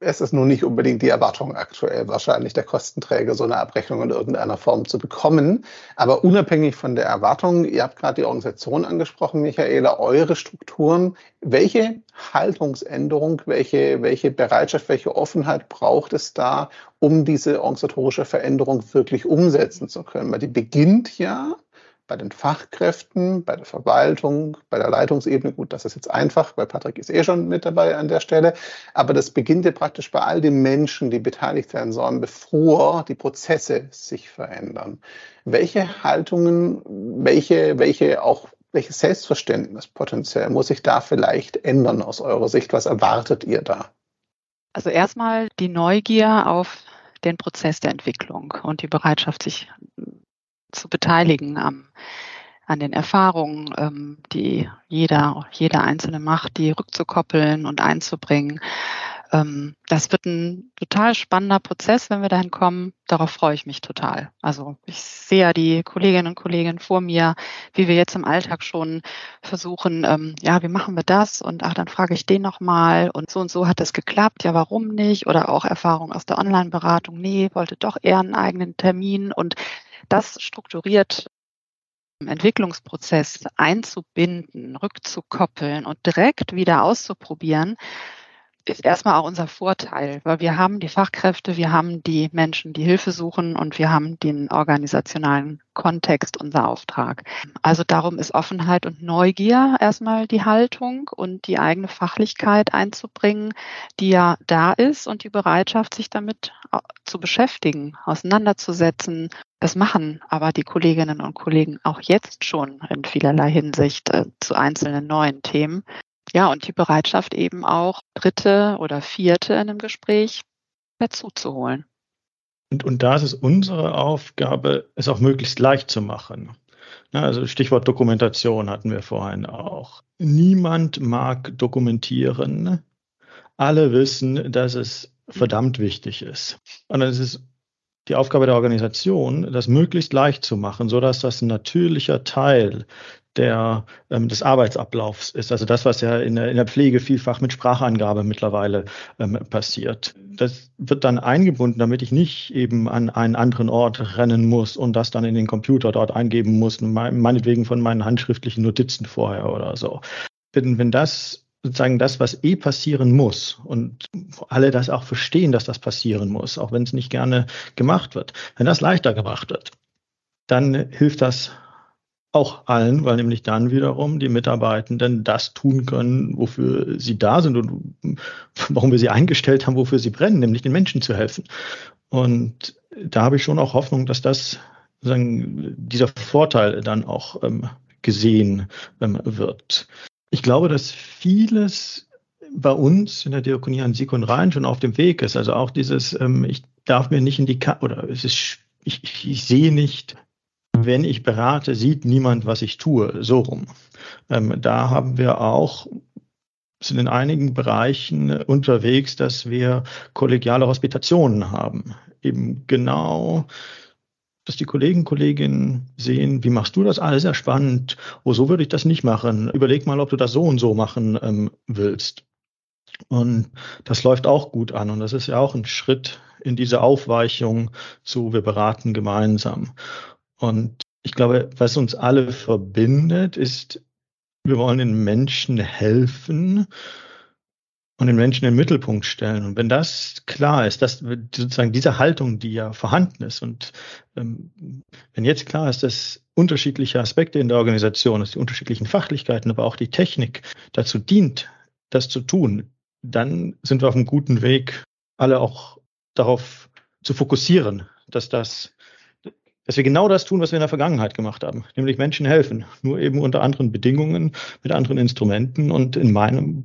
Es ist nun nicht unbedingt die Erwartung aktuell, wahrscheinlich der Kostenträger so eine Abrechnung in irgendeiner Form zu bekommen. Aber unabhängig von der Erwartung, ihr habt gerade die Organisation angesprochen, Michaela, eure Strukturen. Welche Haltungsänderung, welche, welche Bereitschaft, welche Offenheit braucht es da, um diese organisatorische Veränderung wirklich umsetzen zu können? Weil die beginnt ja bei den Fachkräften, bei der Verwaltung, bei der Leitungsebene. Gut, das ist jetzt einfach, weil Patrick ist eh schon mit dabei an der Stelle. Aber das beginnt ja praktisch bei all den Menschen, die beteiligt werden sollen, bevor die Prozesse sich verändern. Welche Haltungen, welche, welche auch welches Selbstverständnis potenziell muss sich da vielleicht ändern aus eurer Sicht? Was erwartet ihr da? Also erstmal die Neugier auf den Prozess der Entwicklung und die Bereitschaft, sich zu beteiligen am, an den Erfahrungen, ähm, die jeder, jeder Einzelne macht, die rückzukoppeln und einzubringen. Ähm, das wird ein total spannender Prozess, wenn wir dahin kommen. Darauf freue ich mich total. Also ich sehe ja die Kolleginnen und Kollegen vor mir, wie wir jetzt im Alltag schon versuchen, ähm, ja, wie machen wir das? Und ach, dann frage ich den nochmal und so und so hat es geklappt. Ja, warum nicht? Oder auch Erfahrung aus der Online-Beratung. Nee, wollte doch eher einen eigenen Termin und das strukturiert im Entwicklungsprozess einzubinden, rückzukoppeln und direkt wieder auszuprobieren, ist erstmal auch unser Vorteil, weil wir haben die Fachkräfte, wir haben die Menschen, die Hilfe suchen und wir haben den organisationalen Kontext, unser Auftrag. Also darum ist Offenheit und Neugier erstmal die Haltung und die eigene Fachlichkeit einzubringen, die ja da ist und die Bereitschaft, sich damit zu beschäftigen, auseinanderzusetzen. Das machen aber die Kolleginnen und Kollegen auch jetzt schon in vielerlei Hinsicht äh, zu einzelnen neuen Themen. Ja, und die Bereitschaft eben auch Dritte oder Vierte in einem Gespräch dazu zu holen. Und, und da ist es unsere Aufgabe, es auch möglichst leicht zu machen. Na, also Stichwort Dokumentation hatten wir vorhin auch. Niemand mag dokumentieren. Alle wissen, dass es verdammt wichtig ist. Und dann ist es die Aufgabe der Organisation, das möglichst leicht zu machen, sodass das ein natürlicher Teil der, ähm, des Arbeitsablaufs ist. Also das, was ja in der, in der Pflege vielfach mit Sprachangabe mittlerweile ähm, passiert. Das wird dann eingebunden, damit ich nicht eben an einen anderen Ort rennen muss und das dann in den Computer dort eingeben muss, meinetwegen von meinen handschriftlichen Notizen vorher oder so. Wenn, wenn das sozusagen das, was eh passieren muss und alle das auch verstehen, dass das passieren muss, auch wenn es nicht gerne gemacht wird, wenn das leichter gemacht wird, dann hilft das auch allen, weil nämlich dann wiederum die Mitarbeitenden das tun können, wofür sie da sind und warum wir sie eingestellt haben, wofür sie brennen, nämlich den Menschen zu helfen. Und da habe ich schon auch Hoffnung, dass das dieser Vorteil dann auch ähm, gesehen ähm, wird. Ich glaube, dass vieles bei uns in der Diakonie an Sieg und Rhein schon auf dem Weg ist. Also auch dieses, ähm, ich darf mir nicht in die Ka oder es ist, ich, ich sehe nicht wenn ich berate, sieht niemand, was ich tue. So rum. Ähm, da haben wir auch sind in einigen Bereichen unterwegs, dass wir kollegiale Hospitationen haben. Eben genau, dass die Kollegen, Kolleginnen sehen, wie machst du das alles? Sehr spannend. Oh, so würde ich das nicht machen. Überleg mal, ob du das so und so machen ähm, willst. Und das läuft auch gut an. Und das ist ja auch ein Schritt in diese Aufweichung zu, wir beraten gemeinsam. Und ich glaube, was uns alle verbindet, ist, wir wollen den Menschen helfen und den Menschen in den Mittelpunkt stellen. Und wenn das klar ist, dass sozusagen diese Haltung, die ja vorhanden ist, und ähm, wenn jetzt klar ist, dass unterschiedliche Aspekte in der Organisation, dass die unterschiedlichen Fachlichkeiten, aber auch die Technik dazu dient, das zu tun, dann sind wir auf einem guten Weg, alle auch darauf zu fokussieren, dass das dass wir genau das tun, was wir in der Vergangenheit gemacht haben, nämlich Menschen helfen, nur eben unter anderen Bedingungen, mit anderen Instrumenten und in meinem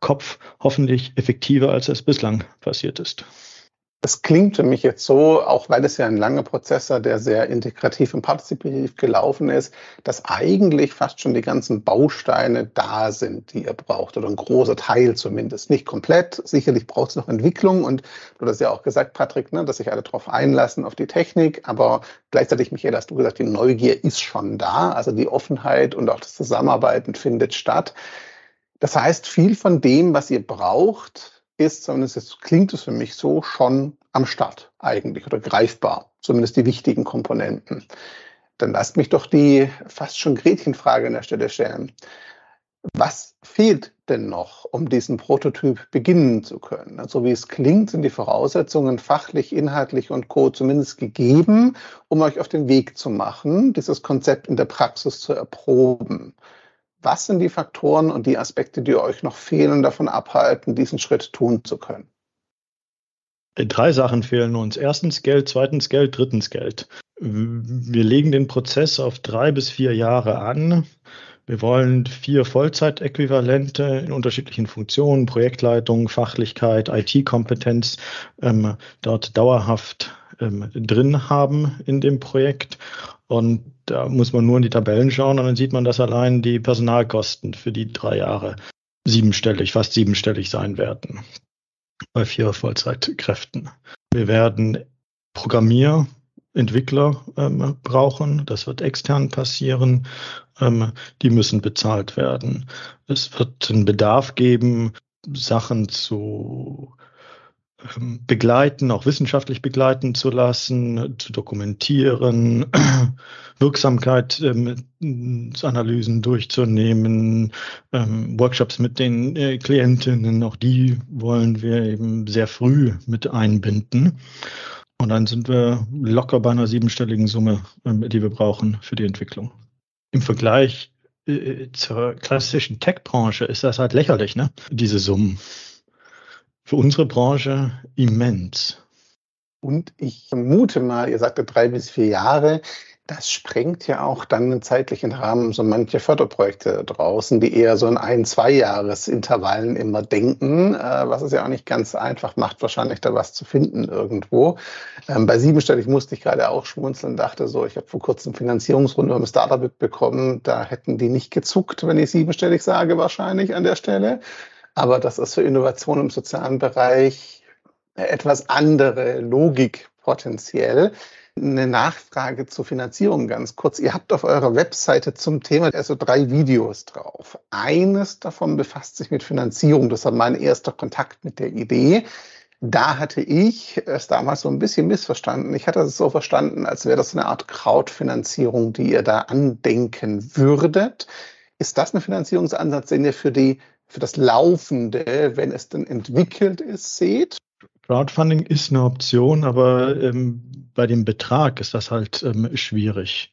Kopf hoffentlich effektiver, als es bislang passiert ist. Es klingt für mich jetzt so, auch weil es ja ein langer Prozess war, der sehr integrativ und partizipativ gelaufen ist, dass eigentlich fast schon die ganzen Bausteine da sind, die ihr braucht, oder ein großer Teil zumindest. Nicht komplett, sicherlich braucht es noch Entwicklung und du hast ja auch gesagt, Patrick, ne, dass sich alle darauf einlassen, auf die Technik, aber gleichzeitig, Michael, hast du gesagt, die Neugier ist schon da, also die Offenheit und auch das Zusammenarbeiten findet statt. Das heißt, viel von dem, was ihr braucht, ist, zumindest jetzt klingt es für mich so, schon am Start eigentlich oder greifbar, zumindest die wichtigen Komponenten. Dann lasst mich doch die fast schon Gretchenfrage an der Stelle stellen. Was fehlt denn noch, um diesen Prototyp beginnen zu können? Also wie es klingt, sind die Voraussetzungen fachlich, inhaltlich und co. zumindest gegeben, um euch auf den Weg zu machen, dieses Konzept in der Praxis zu erproben. Was sind die Faktoren und die Aspekte, die euch noch fehlen, davon abhalten, diesen Schritt tun zu können? Drei Sachen fehlen uns. Erstens Geld, zweitens Geld, drittens Geld. Wir legen den Prozess auf drei bis vier Jahre an. Wir wollen vier Vollzeitäquivalente in unterschiedlichen Funktionen, Projektleitung, Fachlichkeit, IT-Kompetenz ähm, dort dauerhaft ähm, drin haben in dem Projekt. Und da muss man nur in die Tabellen schauen und dann sieht man, dass allein die Personalkosten für die drei Jahre siebenstellig, fast siebenstellig sein werden bei vier Vollzeitkräften. Wir werden Programmierentwickler ähm, brauchen. Das wird extern passieren. Ähm, die müssen bezahlt werden. Es wird einen Bedarf geben, Sachen zu begleiten, auch wissenschaftlich begleiten zu lassen, zu dokumentieren, Wirksamkeitsanalysen ähm, durchzunehmen, ähm, Workshops mit den äh, Klientinnen, auch die wollen wir eben sehr früh mit einbinden. Und dann sind wir locker bei einer siebenstelligen Summe, die wir brauchen für die Entwicklung. Im Vergleich äh, zur klassischen Tech-Branche ist das halt lächerlich, ne? Diese Summen für unsere Branche immens. Und ich vermute mal, ihr sagte drei bis vier Jahre. Das sprengt ja auch dann den zeitlichen Rahmen so manche Förderprojekte draußen, die eher so in ein-, zwei Jahresintervallen immer denken, äh, was es ja auch nicht ganz einfach macht, wahrscheinlich da was zu finden irgendwo. Ähm, bei Siebenstellig musste ich gerade auch schmunzeln, dachte so, ich habe vor kurzem Finanzierungsrunde beim Startup bekommen, da hätten die nicht gezuckt, wenn ich siebenstellig sage, wahrscheinlich an der Stelle. Aber das ist für Innovation im sozialen Bereich etwas andere Logik potenziell. Eine Nachfrage zur Finanzierung ganz kurz. Ihr habt auf eurer Webseite zum Thema also drei Videos drauf. Eines davon befasst sich mit Finanzierung. Das war mein erster Kontakt mit der Idee. Da hatte ich es damals so ein bisschen missverstanden. Ich hatte es so verstanden, als wäre das eine Art Crowdfinanzierung, die ihr da andenken würdet. Ist das ein Finanzierungsansatz, den ihr für die für das Laufende, wenn es denn entwickelt ist, seht? Crowdfunding ist eine Option, aber ähm, bei dem Betrag ist das halt ähm, schwierig.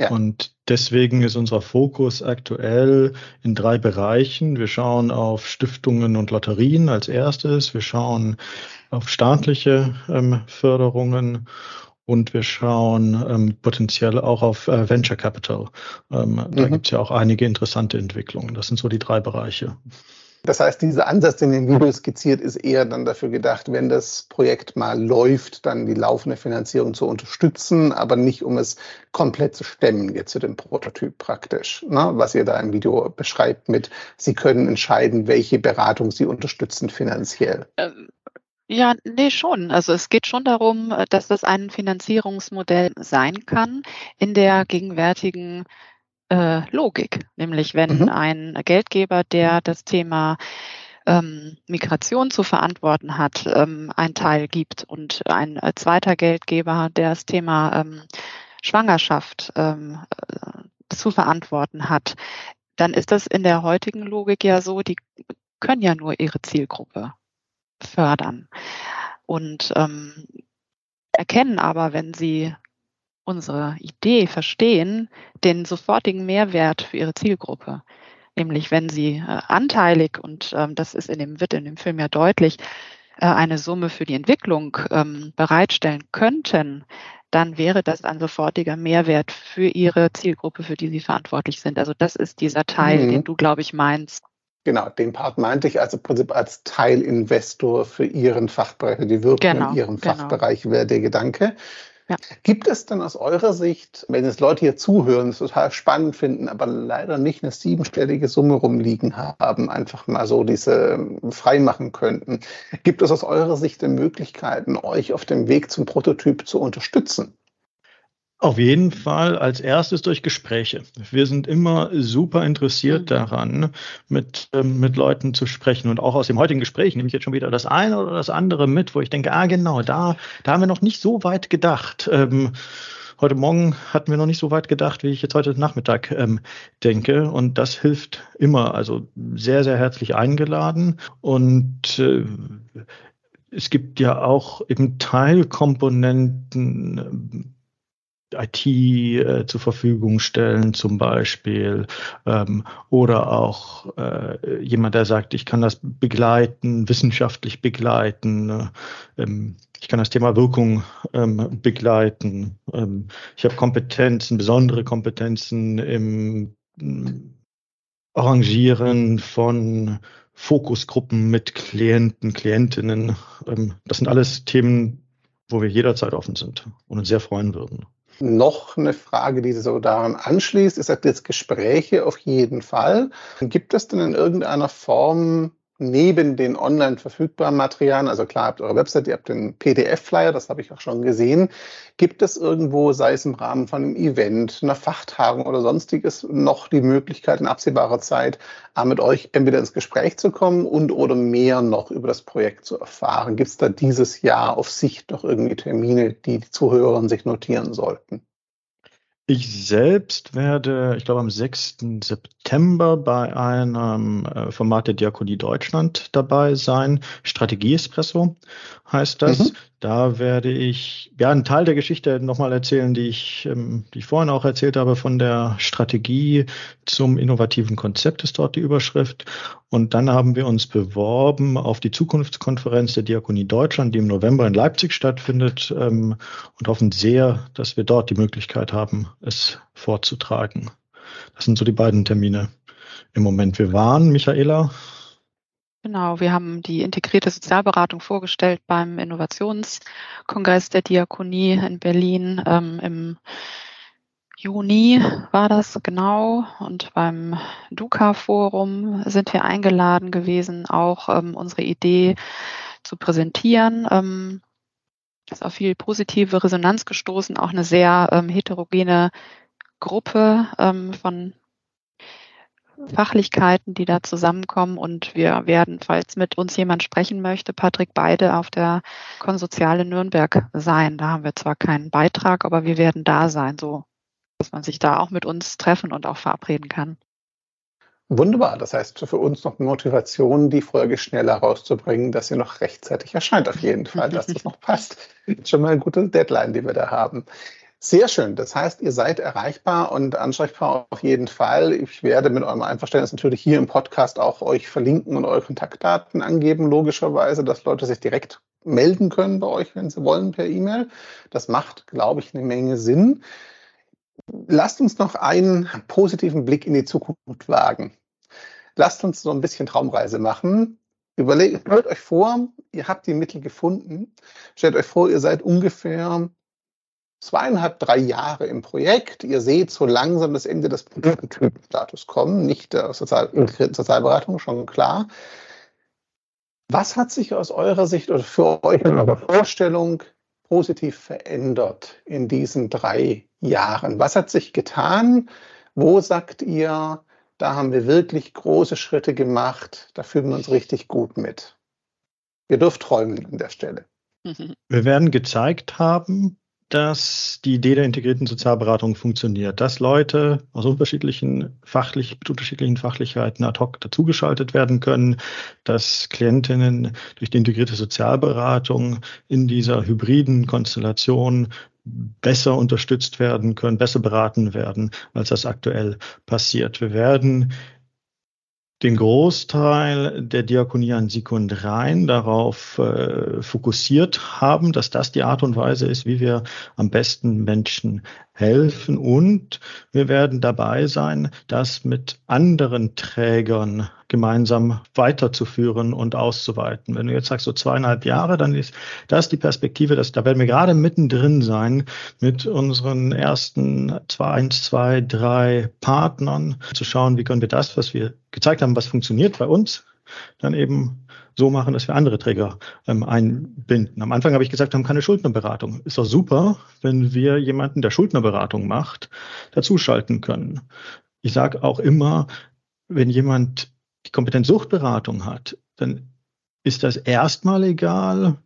Ja. Und deswegen ist unser Fokus aktuell in drei Bereichen. Wir schauen auf Stiftungen und Lotterien als erstes. Wir schauen auf staatliche ähm, Förderungen und wir schauen ähm, potenziell auch auf äh, Venture Capital. Ähm, mhm. Da gibt es ja auch einige interessante Entwicklungen. Das sind so die drei Bereiche. Das heißt, dieser Ansatz, den im Video skizziert, ist eher dann dafür gedacht, wenn das Projekt mal läuft, dann die laufende Finanzierung zu unterstützen, aber nicht um es komplett zu stemmen, jetzt zu dem Prototyp praktisch. Ne? Was ihr da im Video beschreibt mit, Sie können entscheiden, welche Beratung Sie unterstützen finanziell. Ähm, ja, nee, schon. Also es geht schon darum, äh, dass das ein Finanzierungsmodell sein kann in der gegenwärtigen äh, Logik. Nämlich wenn mhm. ein Geldgeber, der das Thema ähm, Migration zu verantworten hat, ähm, einen Teil gibt und ein äh, zweiter Geldgeber, der das Thema ähm, Schwangerschaft ähm, äh, zu verantworten hat, dann ist das in der heutigen Logik ja so, die können ja nur ihre Zielgruppe fördern. Und ähm, erkennen aber, wenn sie unsere Idee verstehen, den sofortigen Mehrwert für ihre Zielgruppe. Nämlich wenn sie äh, anteilig, und ähm, das ist in dem, wird in dem Film ja deutlich, äh, eine Summe für die Entwicklung ähm, bereitstellen könnten, dann wäre das ein sofortiger Mehrwert für Ihre Zielgruppe, für die Sie verantwortlich sind. Also das ist dieser Teil, mhm. den du, glaube ich, meinst. Genau, den Part meinte ich also im Prinzip als Teilinvestor für Ihren Fachbereich, die Wirkung genau, in Ihrem genau. Fachbereich wäre der Gedanke. Ja. Gibt es denn aus eurer Sicht, wenn es Leute hier zuhören, es total spannend finden, aber leider nicht eine siebenstellige Summe rumliegen haben, einfach mal so diese freimachen könnten, gibt es aus eurer Sicht Möglichkeiten, euch auf dem Weg zum Prototyp zu unterstützen? Auf jeden Fall als erstes durch Gespräche. Wir sind immer super interessiert mhm. daran, mit, ähm, mit Leuten zu sprechen. Und auch aus dem heutigen Gespräch nehme ich jetzt schon wieder das eine oder das andere mit, wo ich denke, ah genau, da, da haben wir noch nicht so weit gedacht. Ähm, heute Morgen hatten wir noch nicht so weit gedacht, wie ich jetzt heute Nachmittag ähm, denke. Und das hilft immer. Also sehr, sehr herzlich eingeladen. Und äh, es gibt ja auch eben Teilkomponenten, IT äh, zur Verfügung stellen zum Beispiel ähm, oder auch äh, jemand, der sagt, ich kann das begleiten, wissenschaftlich begleiten, äh, ich kann das Thema Wirkung ähm, begleiten, ähm, ich habe Kompetenzen, besondere Kompetenzen im Arrangieren von Fokusgruppen mit Klienten, Klientinnen. Ähm, das sind alles Themen, wo wir jederzeit offen sind und uns sehr freuen würden. Noch eine Frage, die so daran anschließt, ist jetzt Gespräche auf jeden Fall. Gibt es denn in irgendeiner Form neben den online verfügbaren Materialien, also klar, habt eure Website, ihr habt den PDF-Flyer, das habe ich auch schon gesehen. Gibt es irgendwo, sei es im Rahmen von einem Event, einer Fachtagung oder sonstiges, noch die Möglichkeit in absehbarer Zeit, mit euch entweder ins Gespräch zu kommen und oder mehr noch über das Projekt zu erfahren? Gibt es da dieses Jahr auf Sicht noch irgendwie Termine, die die Zuhörer sich notieren sollten? Ich selbst werde, ich glaube, am 6. September bei einem äh, Format der Diakonie Deutschland dabei sein. Strategie Espresso heißt das. Mhm. Da werde ich ja einen Teil der Geschichte nochmal erzählen, die ich, ähm, die ich vorhin auch erzählt habe, von der Strategie zum innovativen Konzept ist dort die Überschrift. Und dann haben wir uns beworben auf die Zukunftskonferenz der Diakonie Deutschland, die im November in Leipzig stattfindet ähm, und hoffen sehr, dass wir dort die Möglichkeit haben, es vorzutragen. Das sind so die beiden Termine im Moment. Wir waren, Michaela, Genau, wir haben die integrierte Sozialberatung vorgestellt beim Innovationskongress der Diakonie in Berlin ähm, im Juni war das genau und beim Duca-Forum sind wir eingeladen gewesen, auch ähm, unsere Idee zu präsentieren. Ähm, ist auf viel positive Resonanz gestoßen, auch eine sehr ähm, heterogene Gruppe ähm, von Fachlichkeiten, die da zusammenkommen. Und wir werden, falls mit uns jemand sprechen möchte, Patrick, beide auf der Konsoziale Nürnberg sein. Da haben wir zwar keinen Beitrag, aber wir werden da sein, so dass man sich da auch mit uns treffen und auch verabreden kann. Wunderbar. Das heißt für uns noch Motivation, die Folge schneller rauszubringen, dass sie noch rechtzeitig erscheint. Auf jeden Fall, dass das noch passt. Schon mal eine gute Deadline, die wir da haben. Sehr schön. Das heißt, ihr seid erreichbar und ansprechbar auf jeden Fall. Ich werde mit eurem Einverständnis natürlich hier im Podcast auch euch verlinken und eure Kontaktdaten angeben, logischerweise, dass Leute sich direkt melden können bei euch, wenn sie wollen, per E-Mail. Das macht, glaube ich, eine Menge Sinn. Lasst uns noch einen positiven Blick in die Zukunft wagen. Lasst uns so ein bisschen Traumreise machen. Überlegt, euch vor, ihr habt die Mittel gefunden. Stellt euch vor, ihr seid ungefähr zweieinhalb, drei Jahre im Projekt. Ihr seht so langsam das Ende des Prototypenstatus kommen, nicht der Sozial Sozialberatung, schon klar. Was hat sich aus eurer Sicht oder für euch in eurer Vorstellung positiv verändert in diesen drei Jahren? Was hat sich getan? Wo sagt ihr, da haben wir wirklich große Schritte gemacht, da fühlen wir uns richtig gut mit? Ihr dürft träumen an der Stelle. Wir werden gezeigt haben, dass die Idee der integrierten Sozialberatung funktioniert, dass Leute aus unterschiedlichen fachlich, mit unterschiedlichen Fachlichkeiten ad hoc dazugeschaltet werden können, dass Klientinnen durch die integrierte Sozialberatung in dieser hybriden Konstellation besser unterstützt werden können, besser beraten werden, als das aktuell passiert. Wir werden den Großteil der Diakonie an Sieg und Rhein darauf äh, fokussiert haben, dass das die Art und Weise ist, wie wir am besten Menschen helfen. Und wir werden dabei sein, das mit anderen Trägern gemeinsam weiterzuführen und auszuweiten. Wenn du jetzt sagst, so zweieinhalb Jahre, dann ist das die Perspektive, dass da werden wir gerade mittendrin sein mit unseren ersten zwei, eins, zwei, drei Partnern, zu schauen, wie können wir das, was wir gezeigt haben, was funktioniert bei uns, dann eben so machen, dass wir andere Träger ähm, einbinden. Am Anfang habe ich gesagt, wir haben keine Schuldnerberatung. Ist doch super, wenn wir jemanden, der Schuldnerberatung macht, dazuschalten können. Ich sage auch immer, wenn jemand die Kompetenz Suchtberatung hat, dann ist das erstmal egal,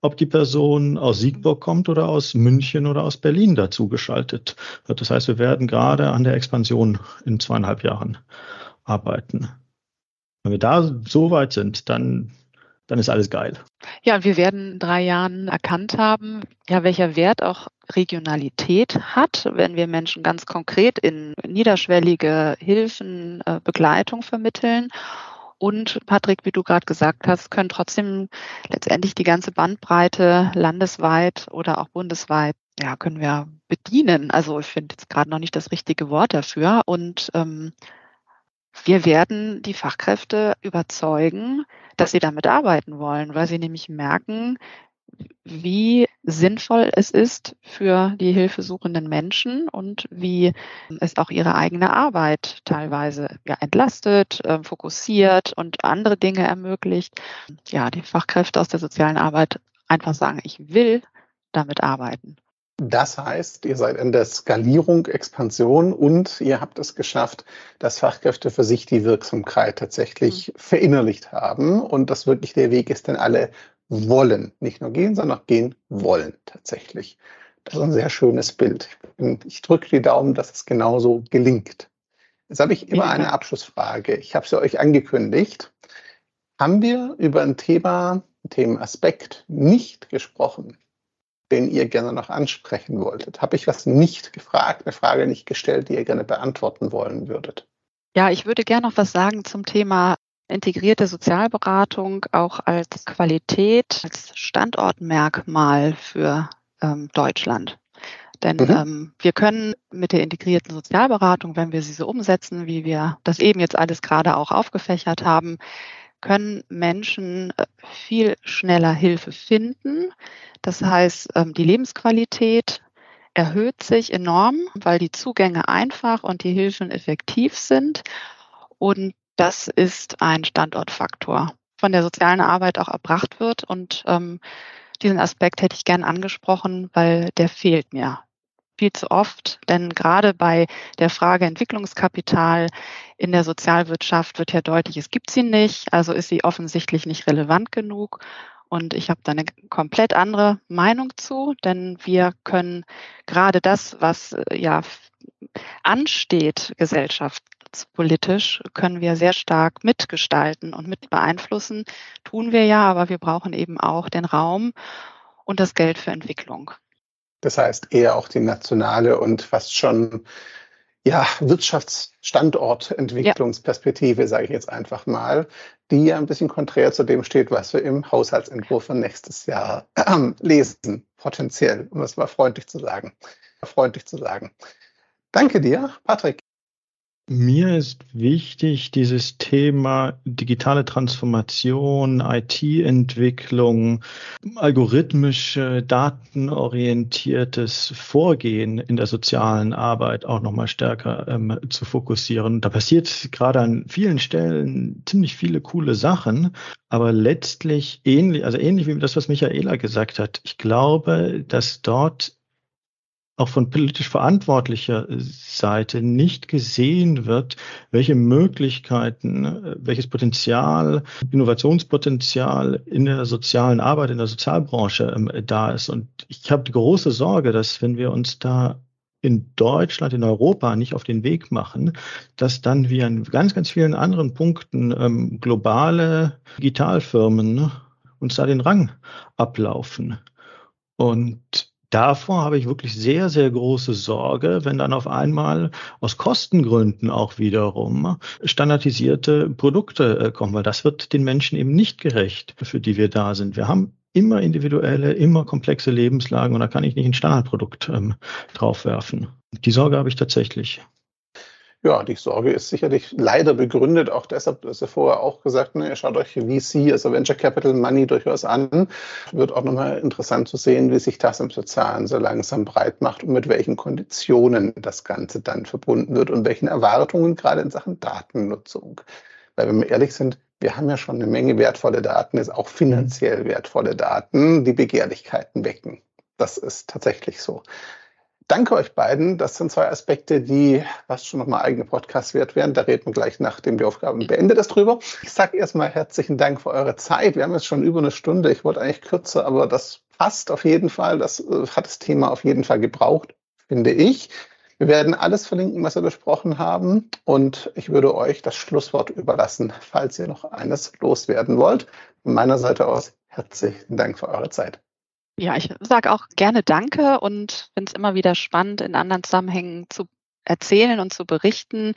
ob die Person aus Siegburg kommt oder aus München oder aus Berlin dazugeschaltet wird. Das heißt, wir werden gerade an der Expansion in zweieinhalb Jahren arbeiten. Wenn wir da so weit sind, dann, dann ist alles geil. Ja, wir werden in drei Jahren erkannt haben, ja, welcher Wert auch Regionalität hat, wenn wir Menschen ganz konkret in niederschwellige Hilfen, äh, Begleitung vermitteln. Und Patrick, wie du gerade gesagt hast, können trotzdem letztendlich die ganze Bandbreite landesweit oder auch bundesweit, ja, können wir bedienen. Also ich finde jetzt gerade noch nicht das richtige Wort dafür. Und ähm, wir werden die Fachkräfte überzeugen, dass sie damit arbeiten wollen, weil sie nämlich merken, wie sinnvoll es ist für die hilfesuchenden Menschen und wie es auch ihre eigene Arbeit teilweise ja, entlastet, äh, fokussiert und andere Dinge ermöglicht. Ja, die Fachkräfte aus der sozialen Arbeit einfach sagen, ich will damit arbeiten. Das heißt, ihr seid in der Skalierung, Expansion und ihr habt es geschafft, dass Fachkräfte für sich die Wirksamkeit tatsächlich mhm. verinnerlicht haben und das wirklich der Weg ist, den alle wollen. Nicht nur gehen, sondern auch gehen wollen tatsächlich. Das ist ein sehr schönes Bild. Ich, ich drücke die Daumen, dass es genauso gelingt. Jetzt habe ich immer eine Abschlussfrage. Ich habe sie euch angekündigt. Haben wir über ein Thema, einen Themenaspekt nicht gesprochen, den ihr gerne noch ansprechen wolltet? Habe ich was nicht gefragt, eine Frage nicht gestellt, die ihr gerne beantworten wollen würdet? Ja, ich würde gerne noch was sagen zum Thema integrierte Sozialberatung auch als Qualität, als Standortmerkmal für ähm, Deutschland. Denn mhm. ähm, wir können mit der integrierten Sozialberatung, wenn wir sie so umsetzen, wie wir das eben jetzt alles gerade auch aufgefächert haben, können Menschen äh, viel schneller Hilfe finden. Das heißt, ähm, die Lebensqualität erhöht sich enorm, weil die Zugänge einfach und die Hilfen effektiv sind. Und das ist ein Standortfaktor, von der sozialen Arbeit auch erbracht wird. Und ähm, diesen Aspekt hätte ich gern angesprochen, weil der fehlt mir viel zu oft. Denn gerade bei der Frage Entwicklungskapital in der Sozialwirtschaft wird ja deutlich, es gibt sie nicht, also ist sie offensichtlich nicht relevant genug. Und ich habe da eine komplett andere Meinung zu, denn wir können gerade das, was äh, ja ansteht, gesellschaftspolitisch, können wir sehr stark mitgestalten und mit beeinflussen. Tun wir ja, aber wir brauchen eben auch den Raum und das Geld für Entwicklung. Das heißt eher auch die nationale und fast schon ja, Wirtschaftsstandortentwicklungsperspektive, ja. sage ich jetzt einfach mal, die ja ein bisschen konträr zu dem steht, was wir im Haushaltsentwurf für nächstes Jahr äh, lesen, potenziell, um es mal freundlich zu sagen. Freundlich zu sagen. Danke dir, Patrick. Mir ist wichtig, dieses Thema digitale Transformation, IT-Entwicklung, algorithmische, datenorientiertes Vorgehen in der sozialen Arbeit auch nochmal stärker ähm, zu fokussieren. Da passiert gerade an vielen Stellen ziemlich viele coole Sachen, aber letztlich ähnlich, also ähnlich wie das, was Michaela gesagt hat. Ich glaube, dass dort auch von politisch verantwortlicher Seite nicht gesehen wird, welche Möglichkeiten, welches Potenzial, Innovationspotenzial in der sozialen Arbeit, in der Sozialbranche ähm, da ist. Und ich habe die große Sorge, dass wenn wir uns da in Deutschland, in Europa nicht auf den Weg machen, dass dann wie an ganz, ganz vielen anderen Punkten ähm, globale Digitalfirmen ne, uns da den Rang ablaufen. Und davor habe ich wirklich sehr, sehr große Sorge, wenn dann auf einmal aus Kostengründen auch wiederum standardisierte Produkte äh, kommen, weil das wird den Menschen eben nicht gerecht, für die wir da sind. Wir haben immer individuelle, immer komplexe Lebenslagen und da kann ich nicht ein Standardprodukt ähm, draufwerfen. Die Sorge habe ich tatsächlich. Ja, die Sorge ist sicherlich leider begründet, auch deshalb, dass ihr vorher auch gesagt, ne, schaut euch VC, also Venture Capital Money durchaus an. Wird auch nochmal interessant zu sehen, wie sich das im Sozialen so langsam breit macht und mit welchen Konditionen das Ganze dann verbunden wird und welchen Erwartungen gerade in Sachen Datennutzung. Weil wenn wir ehrlich sind, wir haben ja schon eine Menge wertvolle Daten, ist auch finanziell wertvolle Daten, die Begehrlichkeiten wecken. Das ist tatsächlich so. Danke euch beiden. Das sind zwei Aspekte, die was schon nochmal eigene Podcasts wert wären. Da reden wir gleich, nachdem die Aufgaben beendet ist, drüber. Ich sage erstmal herzlichen Dank für eure Zeit. Wir haben jetzt schon über eine Stunde. Ich wollte eigentlich kürzer, aber das passt auf jeden Fall. Das äh, hat das Thema auf jeden Fall gebraucht, finde ich. Wir werden alles verlinken, was wir besprochen haben. Und ich würde euch das Schlusswort überlassen, falls ihr noch eines loswerden wollt. Von meiner Seite aus herzlichen Dank für eure Zeit. Ja, ich sage auch gerne Danke und finde es immer wieder spannend, in anderen Zusammenhängen zu erzählen und zu berichten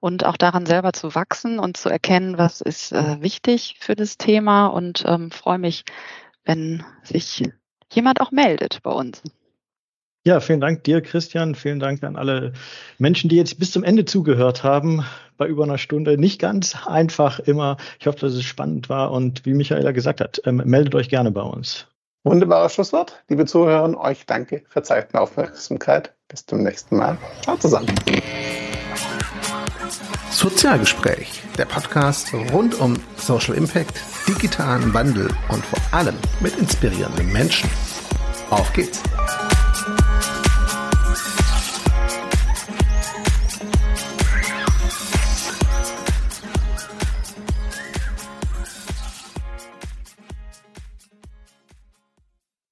und auch daran selber zu wachsen und zu erkennen, was ist äh, wichtig für das Thema und ähm, freue mich, wenn sich jemand auch meldet bei uns. Ja, vielen Dank dir, Christian. Vielen Dank an alle Menschen, die jetzt bis zum Ende zugehört haben. Bei über einer Stunde. Nicht ganz einfach immer. Ich hoffe, dass es spannend war. Und wie Michaela gesagt hat, ähm, meldet euch gerne bei uns. Wunderbares Schlusswort. Liebe Zuhörer, euch danke für Zeit und Aufmerksamkeit. Bis zum nächsten Mal. Ciao zusammen. Sozialgespräch, der Podcast rund um Social Impact, digitalen Wandel und vor allem mit inspirierenden Menschen. Auf geht's!